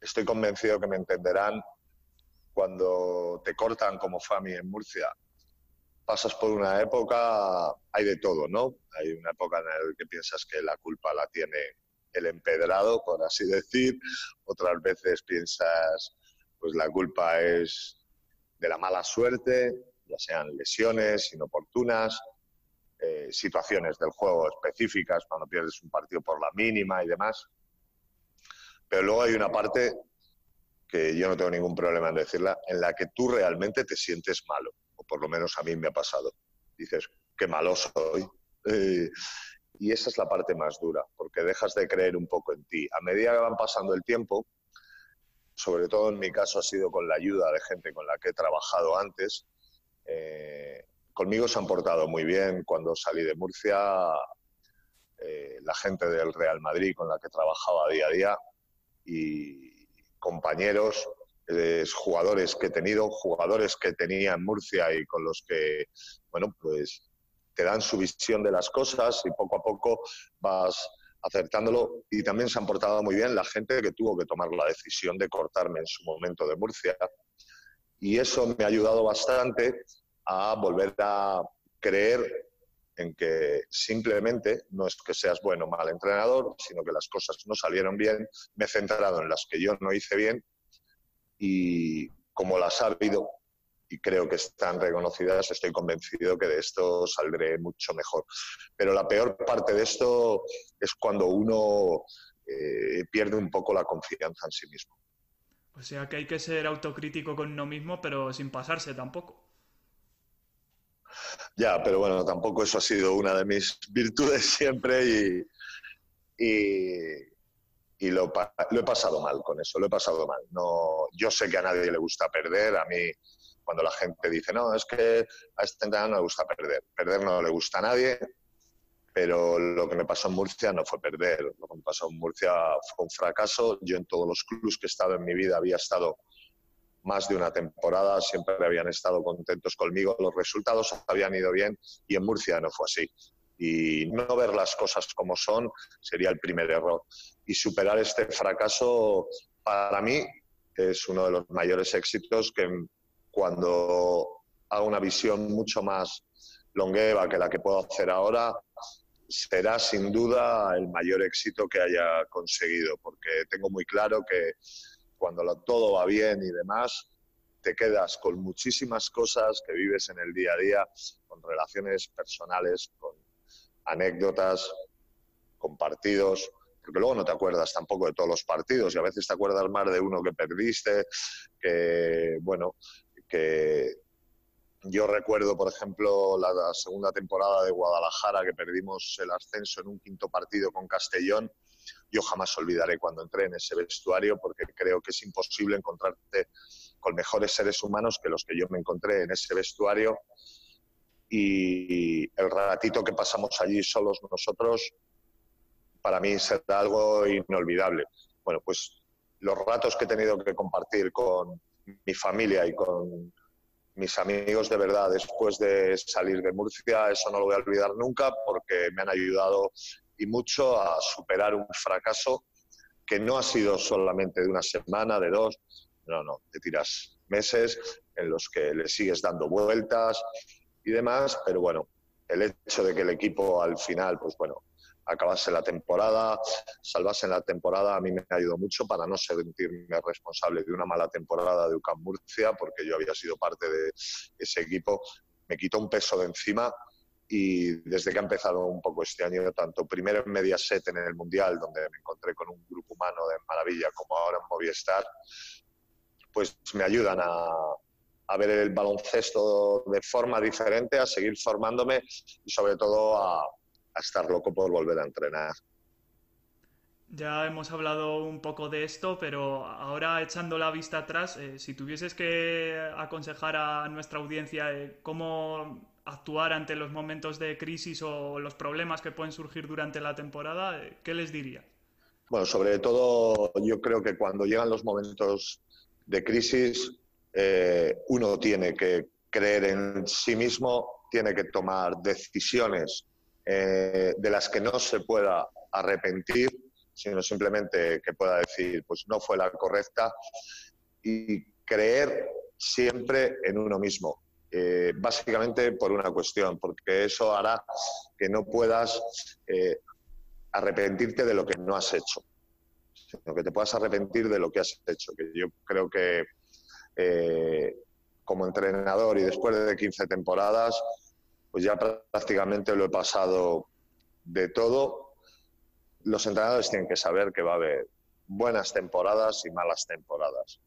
estoy convencido que me entenderán cuando te cortan como Fami en Murcia. Pasas por una época, hay de todo, ¿no? Hay una época en la que piensas que la culpa la tiene el empedrado, por así decir. Otras veces piensas, pues la culpa es de la mala suerte ya sean lesiones inoportunas, eh, situaciones del juego específicas, cuando pierdes un partido por la mínima y demás. Pero luego hay una parte que yo no tengo ningún problema en decirla, en la que tú realmente te sientes malo, o por lo menos a mí me ha pasado. Dices, qué malo soy. Eh, y esa es la parte más dura, porque dejas de creer un poco en ti. A medida que van pasando el tiempo, sobre todo en mi caso ha sido con la ayuda de gente con la que he trabajado antes, Eh, conmigo se han portado muy bien cuando salí de Murcia. Eh, la gente del Real Madrid con la que trabajaba día a día y compañeros, jugadores que he tenido, jugadores que tenía en Murcia y con los que, bueno, pues te dan su visión de las cosas y poco a poco vas acertándolo. Y también se han portado muy bien la gente que tuvo que tomar la decisión de cortarme en su momento de Murcia. Y eso me ha ayudado bastante a volver a creer en que simplemente no es que seas bueno o mal entrenador, sino que las cosas no salieron bien, me he centrado en las que yo no hice bien y como las ha habido y creo que están reconocidas, estoy convencido que de esto saldré mucho mejor. Pero la peor parte de esto es cuando uno eh, pierde un poco la confianza en sí mismo. O sea que hay que ser autocrítico con uno mismo, pero sin pasarse tampoco. Ya, pero bueno, tampoco eso ha sido una de mis virtudes siempre y, y, lo, lo, he pasado mal con eso, lo he pasado mal. No, yo sé que a nadie le gusta perder, a mí cuando la gente dice, no, es que a este entrenador no le gusta perder. Perder no le gusta a nadie, pero lo que me pasó en Murcia no fue perder. Lo que me pasó en Murcia fue un fracaso. Yo en todos los clubes que he estado en mi vida había estado más de una temporada, siempre habían estado contentos conmigo, los resultados habían ido bien y en Murcia no fue así. Y no ver las cosas como son sería el primer error. Y superar este fracaso, para mí, es uno de los mayores éxitos que cuando hago una visión mucho más longeva que la que puedo hacer ahora, será sin duda el mayor éxito que haya conseguido, porque tengo muy claro que cuando todo va bien y demás, te quedas con muchísimas cosas que vives en el día a día, con relaciones personales, con anécdotas, con partidos, porque luego no te acuerdas tampoco de todos los partidos y a veces te acuerdas más de uno que perdiste, que, bueno, que yo recuerdo, por ejemplo, la segunda temporada de Guadalajara, que perdimos el ascenso en un quinto partido con Castellón, yo jamás olvidaré cuando entré en ese vestuario porque creo que es imposible encontrarte con mejores seres humanos que los que yo me encontré en ese vestuario y el ratito que pasamos allí solos nosotros para mí será algo inolvidable. Bueno, pues los ratos que he tenido que compartir con mi familia y con mis amigos de verdad después de salir de Murcia, eso no lo voy a olvidar nunca porque me han ayudado y mucho a superar un fracaso que no ha sido solamente de una semana, de dos, no, no, te tiras meses en los que le sigues dando vueltas y demás, pero bueno, el hecho de que el equipo al final, pues bueno, acabase la temporada, salvase la temporada, a mí me ayudó mucho para no sentirme responsable de una mala temporada de UCAM Murcia, porque yo había sido parte de ese equipo. Me quitó un peso de encima y desde que ha empezado un poco este año, tanto primero en Mediaset en el Mundial, donde me encontré con un grupo humano de maravilla, como ahora en Movistar, pues me ayudan a, a ver el baloncesto de forma diferente, a seguir formándome y sobre todo a, a estar loco por volver a entrenar. Ya hemos hablado un poco de esto, pero ahora echando la vista atrás, eh, si tuvieses que aconsejar a nuestra audiencia eh, cómo actuar ante los momentos de crisis o los problemas que pueden surgir durante la temporada, eh, ¿qué les diría? Bueno, sobre todo yo creo que cuando llegan los momentos de crisis, uno tiene que creer en sí mismo, tiene que tomar decisiones eh, de las que no se pueda arrepentir, sino simplemente que pueda decir, pues no fue la correcta, y creer siempre en uno mismo. Eh, básicamente por una cuestión, porque eso hará que no puedas eh, arrepentirte de lo que no has hecho, sino que te puedas arrepentir de lo que has hecho. Que yo creo que como entrenador y después de 15 temporadas, pues ya prácticamente lo he pasado de todo. Los entrenadores tienen que saber que va a haber buenas temporadas y malas temporadas,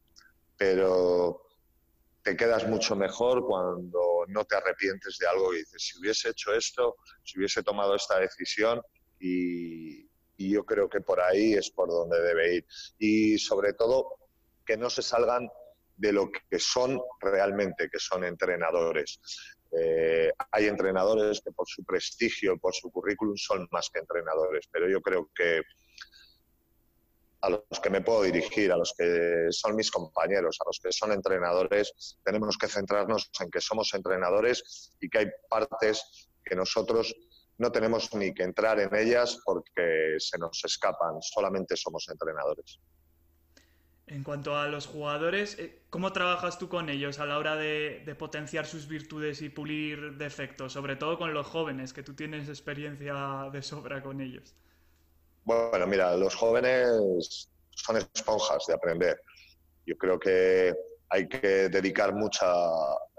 pero te quedas mucho mejor cuando no te arrepientes de algo y dices, si hubiese hecho esto, si hubiese tomado esta decisión y, y yo creo que por ahí es por donde debe ir. Y sobre todo, que no se salgan de lo que son realmente, que son entrenadores. Eh, hay entrenadores que por su prestigio, por su currículum son más que entrenadores, pero yo creo que a los que me puedo dirigir, a los que son mis compañeros, a los que son entrenadores, tenemos que centrarnos en que somos entrenadores y que hay partes que nosotros no tenemos ni que entrar en ellas porque se nos escapan, solamente somos entrenadores. En cuanto a los jugadores, eh, ¿cómo trabajas tú con ellos a la hora de, potenciar sus virtudes y pulir defectos? Sobre todo con los jóvenes, que tú tienes experiencia de sobra con ellos. Bueno, mira, los jóvenes son esponjas de aprender. Yo creo que hay que dedicar mucha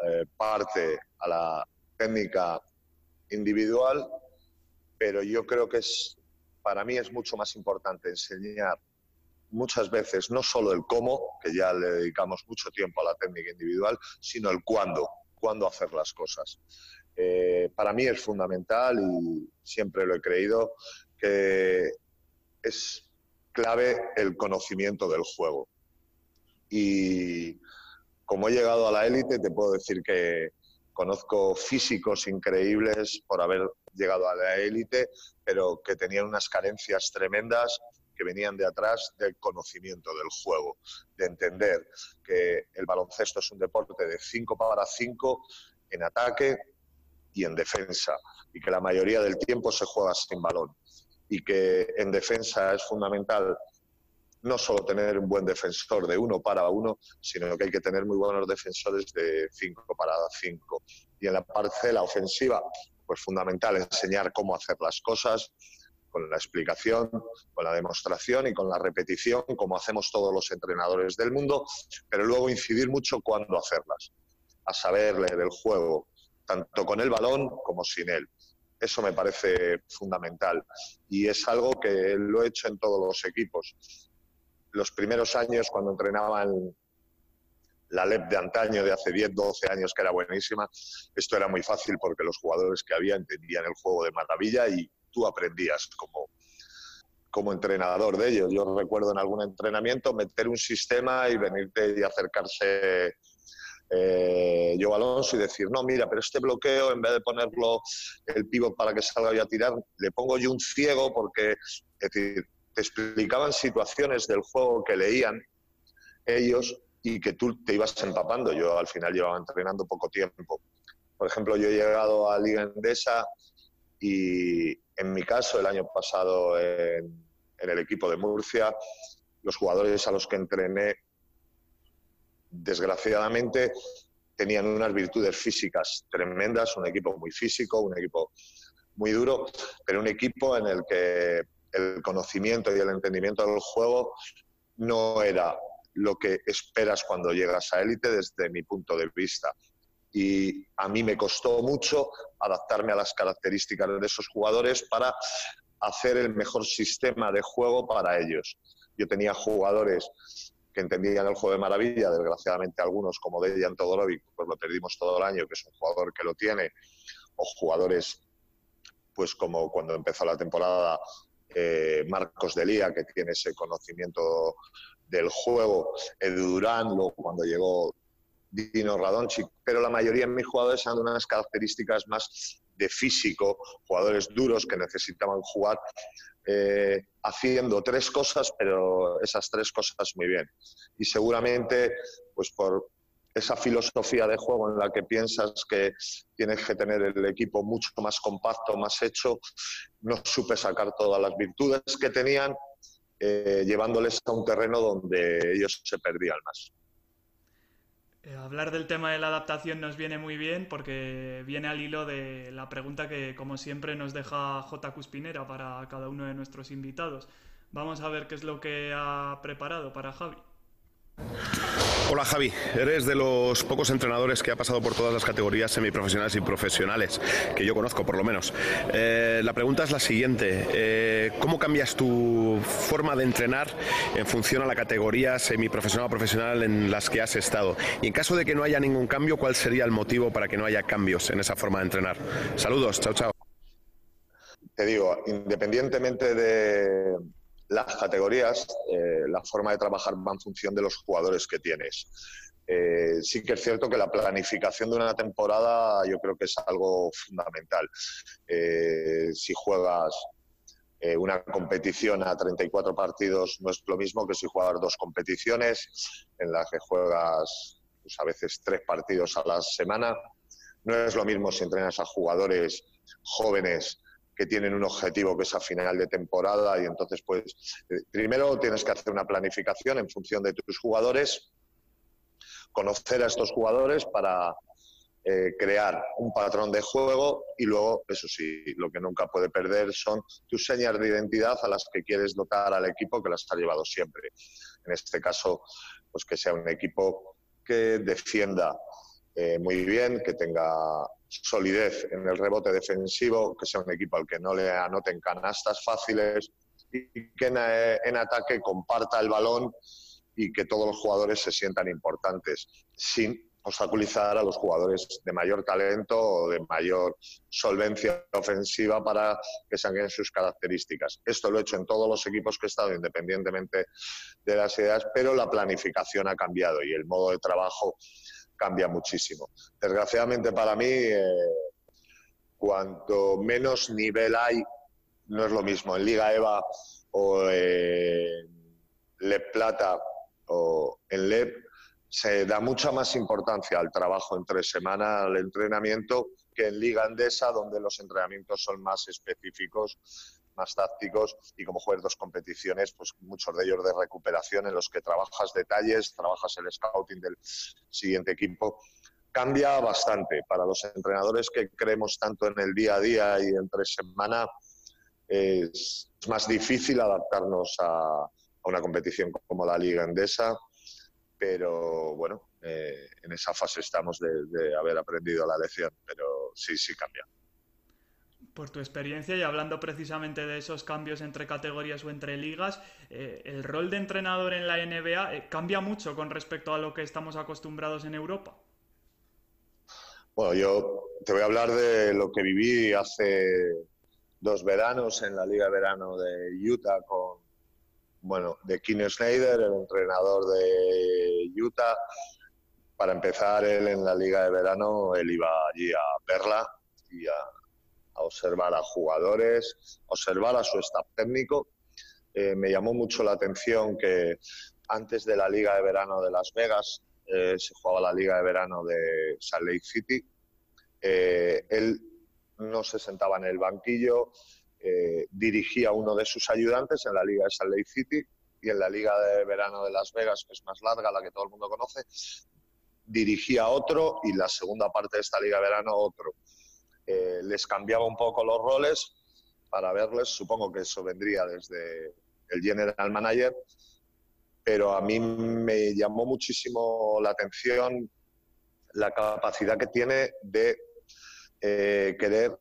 eh, parte a la técnica individual, pero yo creo que es, para mí es mucho más importante enseñar muchas veces no solo el cómo, que ya le dedicamos mucho tiempo a la técnica individual, sino el cuándo, cuándo hacer las cosas. Eh, para mí es fundamental y siempre lo he creído que es clave el conocimiento del juego. Y como he llegado a la élite, te puedo decir que conozco físicos increíbles por haber llegado a la élite, pero que tenían unas carencias tremendas que venían de atrás del conocimiento del juego, de entender que el baloncesto es un deporte de 5 para 5 en ataque y en defensa, y que la mayoría del tiempo se juega sin balón, y que en defensa es fundamental no solo tener un buen defensor de uno para uno, sino que hay que tener muy buenos defensores de 5 para 5. Y en la parcela ofensiva, pues fundamental enseñar cómo hacer las cosas, con la explicación, con la demostración y con la repetición, como hacemos todos los entrenadores del mundo, pero luego incidir mucho cuándo hacerlas, a saber leer el juego, tanto con el balón como sin él. Eso me parece fundamental y es algo que lo he hecho en todos los equipos. Los primeros años, cuando entrenaba en la LEP de antaño, de hace 10, 12 años, que era buenísima, esto era muy fácil porque los jugadores que había entendían el juego de maravilla y tú aprendías como, como entrenador de ellos. Yo recuerdo en algún entrenamiento meter un sistema y venirte y acercarse eh, yo Alonso y decir, no, mira, pero este bloqueo, en vez de ponerlo el pivot para que salga yo a tirar, le pongo yo un ciego porque te explicaban situaciones del juego que leían ellos y que tú te ibas empapando. Yo al final llevaba entrenando poco tiempo. Por ejemplo, yo he llegado a Liga Endesa y en mi caso, el año pasado en, el equipo de Murcia, los jugadores a los que entrené, desgraciadamente, tenían unas virtudes físicas tremendas, un equipo muy físico, un equipo muy duro, pero un equipo en el que el conocimiento y el entendimiento del juego no era lo que esperas cuando llegas a élite desde mi punto de vista y a mí me costó mucho adaptarme a las características de esos jugadores para hacer el mejor sistema de juego para ellos. Yo tenía jugadores que entendían el juego de maravilla, desgraciadamente algunos como Dejan Todorovic, pues lo perdimos todo el año, que es un jugador que lo tiene, o jugadores pues como cuando empezó la temporada eh, Marcos Delía, que tiene ese conocimiento del juego, Edu Durán, luego cuando llegó Dino Radonchik, pero la mayoría de mis jugadores han unas características más de físico, jugadores duros que necesitaban jugar eh, haciendo tres cosas, pero esas tres cosas muy bien. Y seguramente, pues por esa filosofía de juego en la que piensas que tienes que tener el equipo mucho más compacto, más hecho, no supe sacar todas las virtudes que tenían, eh, llevándoles a un terreno donde ellos se perdían más. Eh, hablar del tema de la adaptación nos viene muy bien porque viene al hilo de la pregunta que, como siempre, nos deja J. Cuspinera para cada uno de nuestros invitados. Vamos a ver qué es lo que ha preparado para Javi. Hola Javi, eres de los pocos entrenadores que ha pasado por todas las categorías semiprofesionales y profesionales, que yo conozco por lo menos. Eh, la pregunta es la siguiente, eh, ¿cómo cambias tu forma de entrenar en función a la categoría semiprofesional o profesional en las que has estado? Y en caso de que no haya ningún cambio, ¿cuál sería el motivo para que no haya cambios en esa forma de entrenar? Saludos, chao, chao. Te digo, independientemente de, las categorías, eh, la forma de trabajar va en función de los jugadores que tienes. Eh, sí que es cierto que la planificación de una temporada yo creo que es algo fundamental. Eh, si juegas una competición a 34 partidos no es lo mismo que si juegas dos competiciones en las que juegas pues, a veces tres partidos a la semana. No es lo mismo si entrenas a jugadores jóvenes que tienen un objetivo que es a final de temporada y entonces pues primero tienes que hacer una planificación en función de tus jugadores conocer a estos jugadores para eh, crear un patrón de juego y luego, eso sí, lo que nunca puede perder son tus señas de identidad a las que quieres dotar al equipo que las ha llevado siempre. En este caso, pues que sea un equipo que defienda eh, muy bien, que tenga solidez en el rebote defensivo, que sea un equipo al que no le anoten canastas fáciles y que en ataque comparta el balón y que todos los jugadores se sientan importantes, sin obstaculizar a los jugadores de mayor talento o de mayor solvencia ofensiva para que saquen sus características. Esto lo he hecho en todos los equipos que he estado, independientemente de las ideas, pero la planificación ha cambiado y el modo de trabajo cambia muchísimo. Desgraciadamente para mí, eh, cuanto menos nivel hay, no es lo mismo en Liga EVA o en Le Plata o en LEP se da mucha más importancia al trabajo entre semana, al entrenamiento, que en Liga Andesa, donde los entrenamientos son más específicos, más tácticos y como juegas dos competiciones, pues muchos de ellos de recuperación en los que trabajas detalles, trabajas el scouting del siguiente equipo. Cambia bastante para los entrenadores que creemos tanto en el día a día y entre semana. Es más difícil adaptarnos a, una competición como la Liga Endesa, pero bueno, eh, en esa fase estamos de, haber aprendido la lección, pero sí, sí cambia. Por tu experiencia y hablando precisamente de esos cambios entre categorías o entre ligas, eh, ¿el rol de entrenador en la NBA eh, cambia mucho con respecto a lo que estamos acostumbrados en Europa? Bueno, yo te voy a hablar de lo que viví hace dos veranos en la Liga de Verano de Utah con, bueno, de Kim Schneider, el entrenador de Utah. Para empezar, él en la liga de verano, él iba allí a verla y a, observar a jugadores, observar a su staff técnico. Eh, me llamó mucho la atención que antes de la liga de verano de Las Vegas eh, se jugaba la liga de verano de Salt Lake City. Eh, él no se sentaba en el banquillo, dirigía a uno de sus ayudantes en la Liga de Salt Lake City y en la Liga de Verano de Las Vegas, que es más larga, la que todo el mundo conoce, dirigía a otro y la segunda parte de esta Liga de Verano otro. Les cambiaba un poco los roles para verles, supongo que eso vendría desde el General Manager, pero a mí me llamó muchísimo la atención la capacidad que tiene de eh, querer,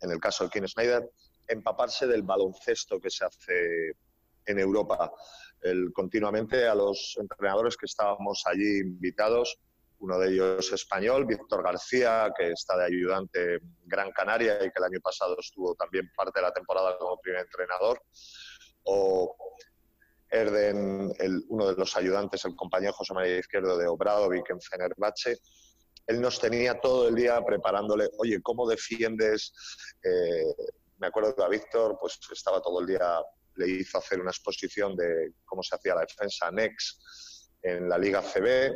en el caso de Ken Snyder, empaparse del baloncesto que se hace en Europa. Continuamente a los entrenadores que estábamos allí invitados, uno de ellos español, Víctor García, que está de ayudante en Gran Canaria y que el año pasado estuvo también parte de la temporada como primer entrenador, o Erden, uno de los ayudantes, el compañero José María Izquierdo de Obradovic en Fenerbahce, él nos tenía todo el día preparándole, oye, ¿cómo defiendes eh, me acuerdo que a Víctor pues estaba todo el día, le hizo hacer una exposición de cómo se hacía la defensa NEX en la Liga CB.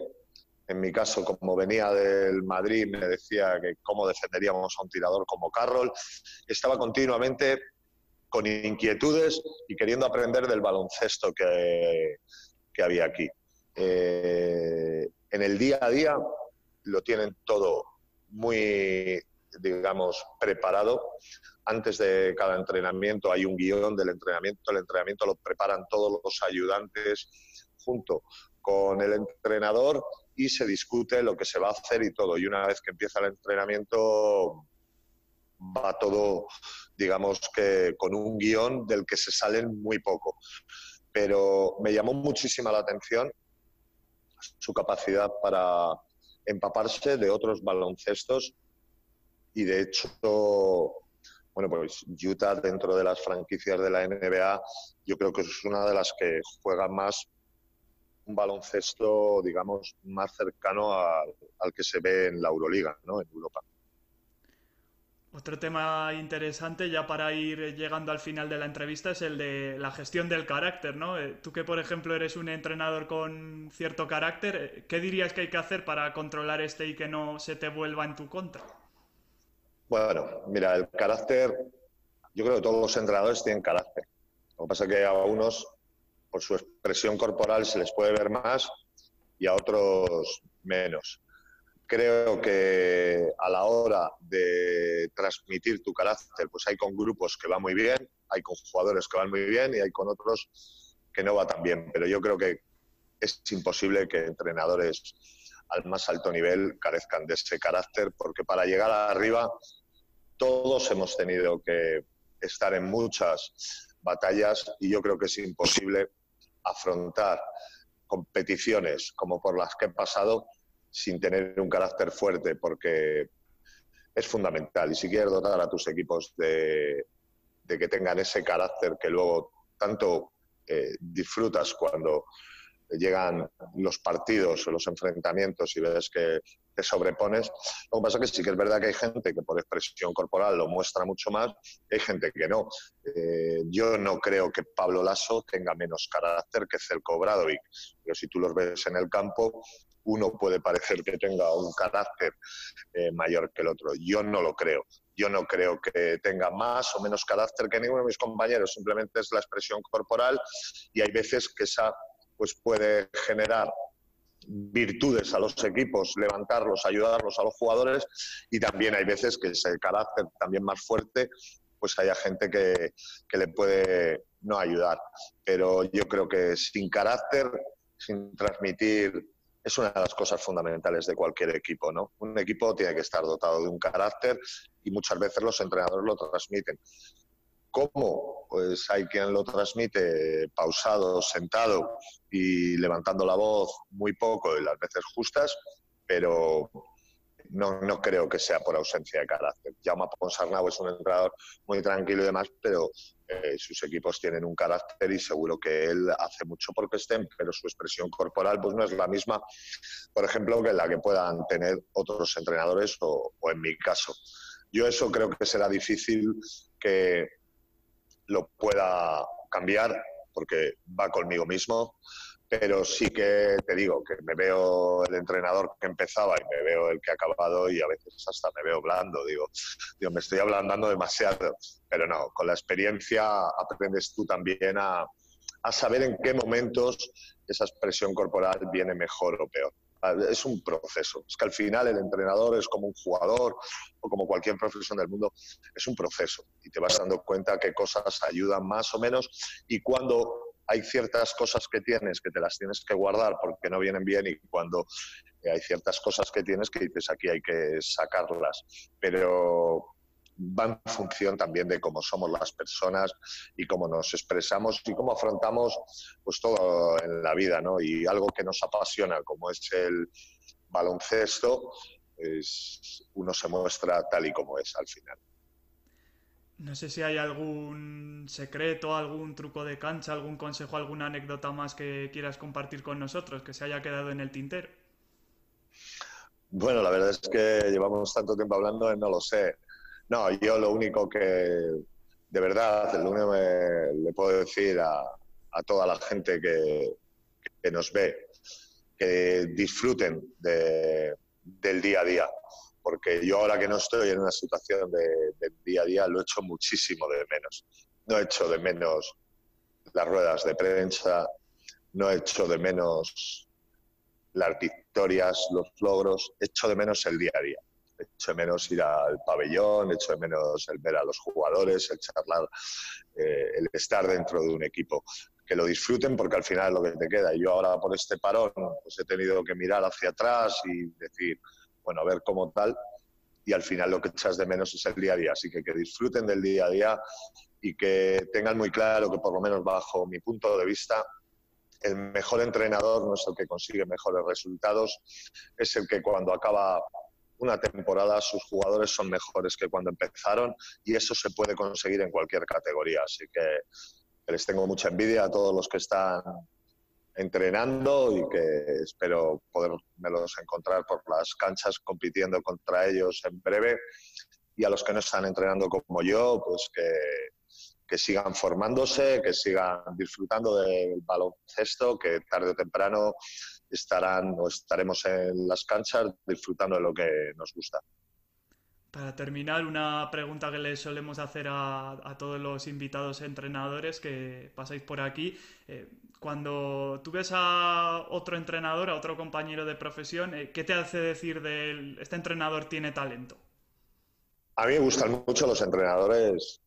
En mi caso, como venía del Madrid, me decía que cómo defenderíamos a un tirador como Carroll. Estaba continuamente con inquietudes y queriendo aprender del baloncesto que, que había aquí. Eh, en el día a día lo tienen todo muy, digamos, preparado antes de cada entrenamiento hay un guion del entrenamiento, el entrenamiento lo preparan todos los ayudantes junto con el entrenador y se discute lo que se va a hacer y todo. Y una vez que empieza el entrenamiento va todo, digamos que con un guion del que se salen muy poco. Pero me llamó muchísima la atención su capacidad para empaparse de otros baloncestos y de hecho bueno, pues Utah dentro de las franquicias de la NBA yo creo que es una de las que juega más baloncesto, digamos, más cercano al, al que se ve en la Euroliga, ¿no? En Europa. Otro tema interesante, ya para ir llegando al final de la entrevista, es el de la gestión del carácter, ¿no? Eh, tú que, por ejemplo, eres un entrenador con cierto carácter, eh, ¿qué dirías que hay que hacer para controlar este y que no se te vuelva en tu contra? Bueno, mira, el carácter, yo creo que todos los entrenadores tienen carácter. Lo que pasa es que a unos, por su expresión corporal, se les puede ver más y a otros menos creo que a la hora de transmitir tu carácter, pues hay con grupos que va muy bien, hay con jugadores que van muy bien y hay con otros que no va tan bien. Pero yo creo que es imposible que entrenadores al más alto nivel carezcan de ese carácter, porque para llegar arriba todos hemos tenido que estar en muchas batallas y yo creo que es imposible afrontar competiciones como por las que he pasado sin tener un carácter fuerte, porque es fundamental. Y si quieres dotar a tus equipos de, que tengan ese carácter que luego tanto eh, disfrutas cuando llegan los partidos o los enfrentamientos y ves que te sobrepones. Lo que pasa es que sí que es verdad que hay gente que por expresión corporal lo muestra mucho más, hay gente que no. Eh, yo no creo que Pablo Lasso tenga menos carácter que Celko Bradovic, pero si tú los ves en el campo, uno puede parecer que tenga un carácter eh, mayor que el otro. Yo no lo creo. Yo no creo que tenga más o menos carácter que ninguno de mis compañeros. Simplemente es la expresión corporal y hay veces que esa pues puede generar virtudes a los equipos, levantarlos, ayudarlos a los jugadores y también hay veces que ese carácter también más fuerte pues haya gente que, que le puede no ayudar. Pero yo creo que sin carácter, sin transmitir es una de las cosas fundamentales de cualquier equipo, ¿no? Un equipo tiene que estar dotado de un carácter y muchas veces los entrenadores lo transmiten. ¿Cómo? Pues hay quien lo transmite pausado, sentado y levantando la voz muy poco y las veces justas, pero no, no creo que sea por ausencia de carácter. Jaume Ponsarnau es un entrenador muy tranquilo y demás, pero eh, sus equipos tienen un carácter y seguro que él hace mucho porque estén, pero su expresión corporal pues no es la misma, por ejemplo, que la que puedan tener otros entrenadores o, o en mi caso. Yo eso creo que será difícil que lo pueda cambiar porque va conmigo mismo. Pero sí que te digo que me veo el entrenador que empezaba y me veo el que ha acabado y a veces hasta me veo blando, digo, digo me estoy ablandando demasiado, pero no, con la experiencia aprendes tú también a, a saber en qué momentos esa expresión corporal viene mejor o peor. Es un proceso. Es que al final el entrenador es como un jugador o como cualquier profesión del mundo, es un proceso y te vas dando cuenta qué cosas ayudan más o menos y cuando hay ciertas cosas que tienes que te las tienes que guardar porque no vienen bien y cuando eh, hay ciertas cosas que tienes que dices aquí hay que sacarlas. Pero va en función también de cómo somos las personas y cómo nos expresamos y cómo afrontamos pues todo en la vida, ¿no? Y algo que nos apasiona como es el baloncesto, pues uno se muestra tal y como es al final. No sé si hay algún secreto, algún truco de cancha, algún consejo, alguna anécdota más que quieras compartir con nosotros, que se haya quedado en el tintero. Bueno, la verdad es que llevamos tanto tiempo hablando y no lo sé. No, yo lo único que, de verdad, lo único que le puedo decir a, toda la gente que, nos ve, que disfruten del día a día porque yo ahora que no estoy en una situación de, día a día lo echo muchísimo de menos. No echo de menos las ruedas de prensa, no echo de menos las victorias, los logros, echo de menos el día a día. Echo de menos ir al pabellón, echo de menos el ver a los jugadores, el charlar, eh, el estar dentro de un equipo. Que lo disfruten porque al final es lo que te queda. Y yo ahora por este parón pues he tenido que mirar hacia atrás y decir, bueno, a ver cómo tal, y al final lo que echas de menos es el día a día. Así que que disfruten del día a día y que tengan muy claro que por lo menos bajo mi punto de vista, el mejor entrenador no es el que consigue mejores resultados, es el que cuando acaba una temporada sus jugadores son mejores que cuando empezaron y eso se puede conseguir en cualquier categoría. Así que les tengo mucha envidia a todos los que están entrenando y que espero podermelos encontrar por las canchas compitiendo contra ellos en breve. Y a los que no están entrenando como yo, pues que, que sigan formándose, que sigan disfrutando del baloncesto, que tarde o temprano estarán o estaremos en las canchas disfrutando de lo que nos gusta. Para terminar, una pregunta que le solemos hacer a, todos los invitados entrenadores que pasáis por aquí. Eh, cuando tú ves a otro entrenador, a otro compañero de profesión, eh, ¿qué te hace decir de este entrenador tiene talento? A mí me gustan mucho los entrenadores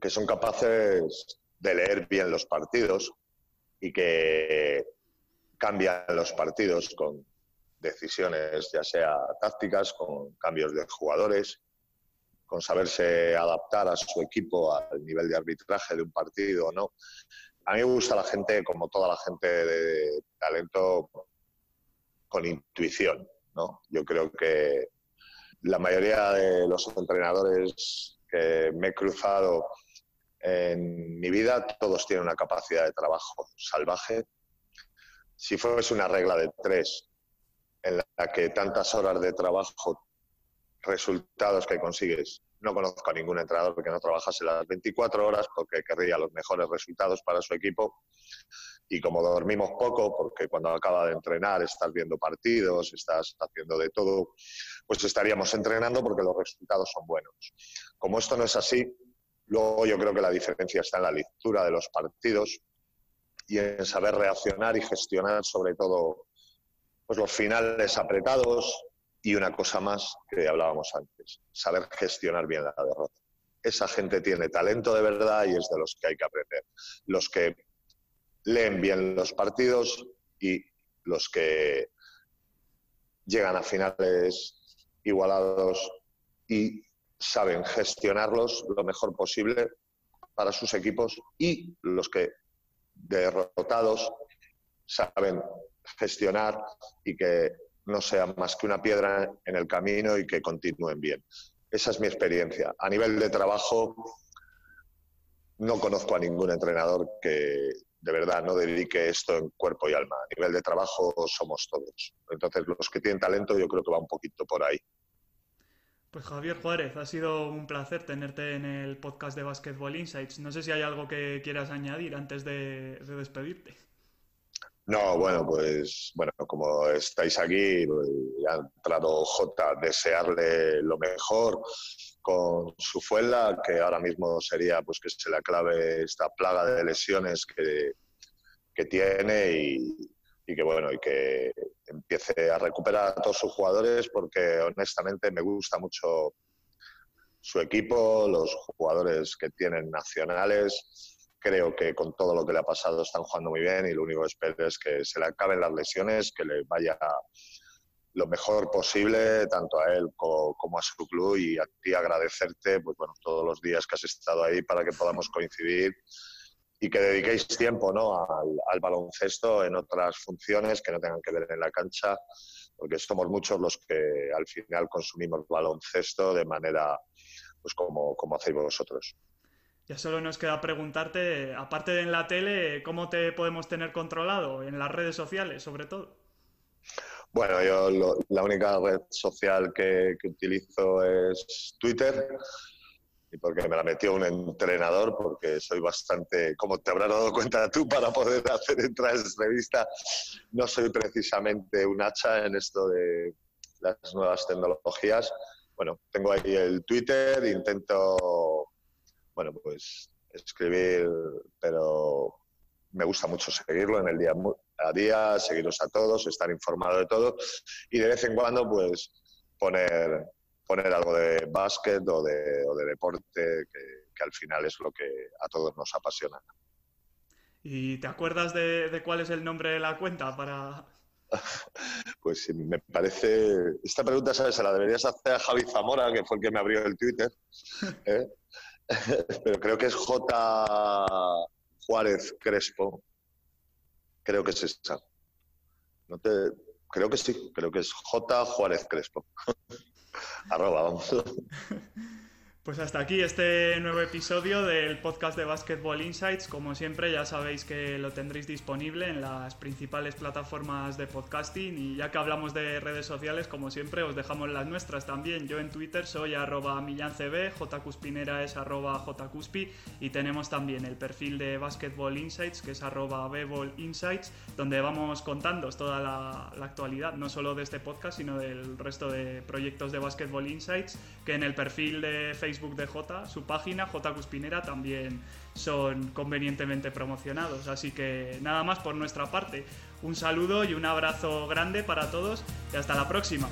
que son capaces de leer bien los partidos y que cambian los partidos con decisiones, ya sea tácticas, con cambios de jugadores, con saberse adaptar a su equipo al nivel de arbitraje de un partido o no. A mí me gusta la gente, como toda la gente de talento, con intuición. ¿no? Yo creo que la mayoría de los entrenadores que me he cruzado en mi vida, todos tienen una capacidad de trabajo salvaje. Si fuese una regla de tres, en la que tantas horas de trabajo, resultados que consigues, no conozco a ningún entrenador que no trabajase las 24 horas porque querría los mejores resultados para su equipo. Y como dormimos poco, porque cuando acaba de entrenar estás viendo partidos, estás haciendo de todo, pues estaríamos entrenando porque los resultados son buenos. Como esto no es así, luego yo creo que la diferencia está en la lectura de los partidos y en saber reaccionar y gestionar sobre todo pues los finales apretados y una cosa más que hablábamos antes, saber gestionar bien la derrota. Esa gente tiene talento de verdad y es de los que hay que aprender. Los que leen bien los partidos y los que llegan a finales igualados y saben gestionarlos lo mejor posible para sus equipos y los que derrotados saben gestionar y que no sea más que una piedra en el camino y que continúen bien. Esa es mi experiencia. A nivel de trabajo, no conozco a ningún entrenador que de verdad no dedique esto en cuerpo y alma. A nivel de trabajo somos todos. Entonces, los que tienen talento yo creo que va un poquito por ahí. Pues Javier Juárez, ha sido un placer tenerte en el podcast de Basketball Insights. No sé si hay algo que quieras añadir antes de despedirte. No, bueno, pues bueno, como estáis aquí, pues, ha entrado J, desearle lo mejor con su fuela, que ahora mismo sería pues que se le aclave esta plaga de lesiones que, que tiene y, y, que bueno, y que empiece a recuperar a todos sus jugadores, porque honestamente me gusta mucho su equipo, los jugadores que tienen nacionales. Creo que con todo lo que le ha pasado están jugando muy bien y lo único que espero es que se le acaben las lesiones, que le vaya lo mejor posible, tanto a él como a su club. Y a ti agradecerte pues bueno, todos los días que has estado ahí para que podamos coincidir y que dediquéis tiempo ¿no? al, al baloncesto en otras funciones que no tengan que ver en la cancha, porque somos muchos los que al final consumimos baloncesto de manera pues como, como hacéis vosotros. Ya solo nos queda preguntarte, aparte de en la tele, ¿cómo te podemos tener controlado? En las redes sociales, sobre todo. Bueno, yo la única red social que, utilizo es Twitter y porque me la metió un entrenador, porque soy bastante, como te habrás dado cuenta tú, para poder hacer entrar esta revista, no soy precisamente un hacha en esto de las nuevas tecnologías. Bueno, tengo ahí el Twitter, intento bueno, pues escribir, pero me gusta mucho seguirlo en el día a día, seguiros a todos, estar informado de todo y de vez en cuando pues poner, poner algo de básquet o de, o de deporte que, al final es lo que a todos nos apasiona. ¿Y te acuerdas de, de cuál es el nombre de la cuenta para, pues me parece. Esta pregunta, ¿sabes? Se la deberías hacer a Javi Zamora, que fue el que me abrió el Twitter. ¿eh? pero creo que es J. Juárez Crespo. Creo que es esa. No te, creo que sí, creo que es J. Juárez Crespo. Arroba, vamos. Pues hasta aquí este nuevo episodio del podcast de Basketball Insights. Como siempre, ya sabéis que lo tendréis disponible en las principales plataformas de podcasting. Y ya que hablamos de redes sociales, como siempre, os dejamos las nuestras también. Yo en Twitter soy arroba millancb, jcuspinera es arroba jcuspi y tenemos también el perfil de Basketball Insights, que es arroba Insights, donde vamos contando toda la, la actualidad, no solo de este podcast, sino del resto de proyectos de Basketball Insights, que en el perfil de Facebook de J, su página, J Cuspinera, también son convenientemente promocionados. Así que nada más por nuestra parte. Un saludo y un abrazo grande para todos y hasta la próxima.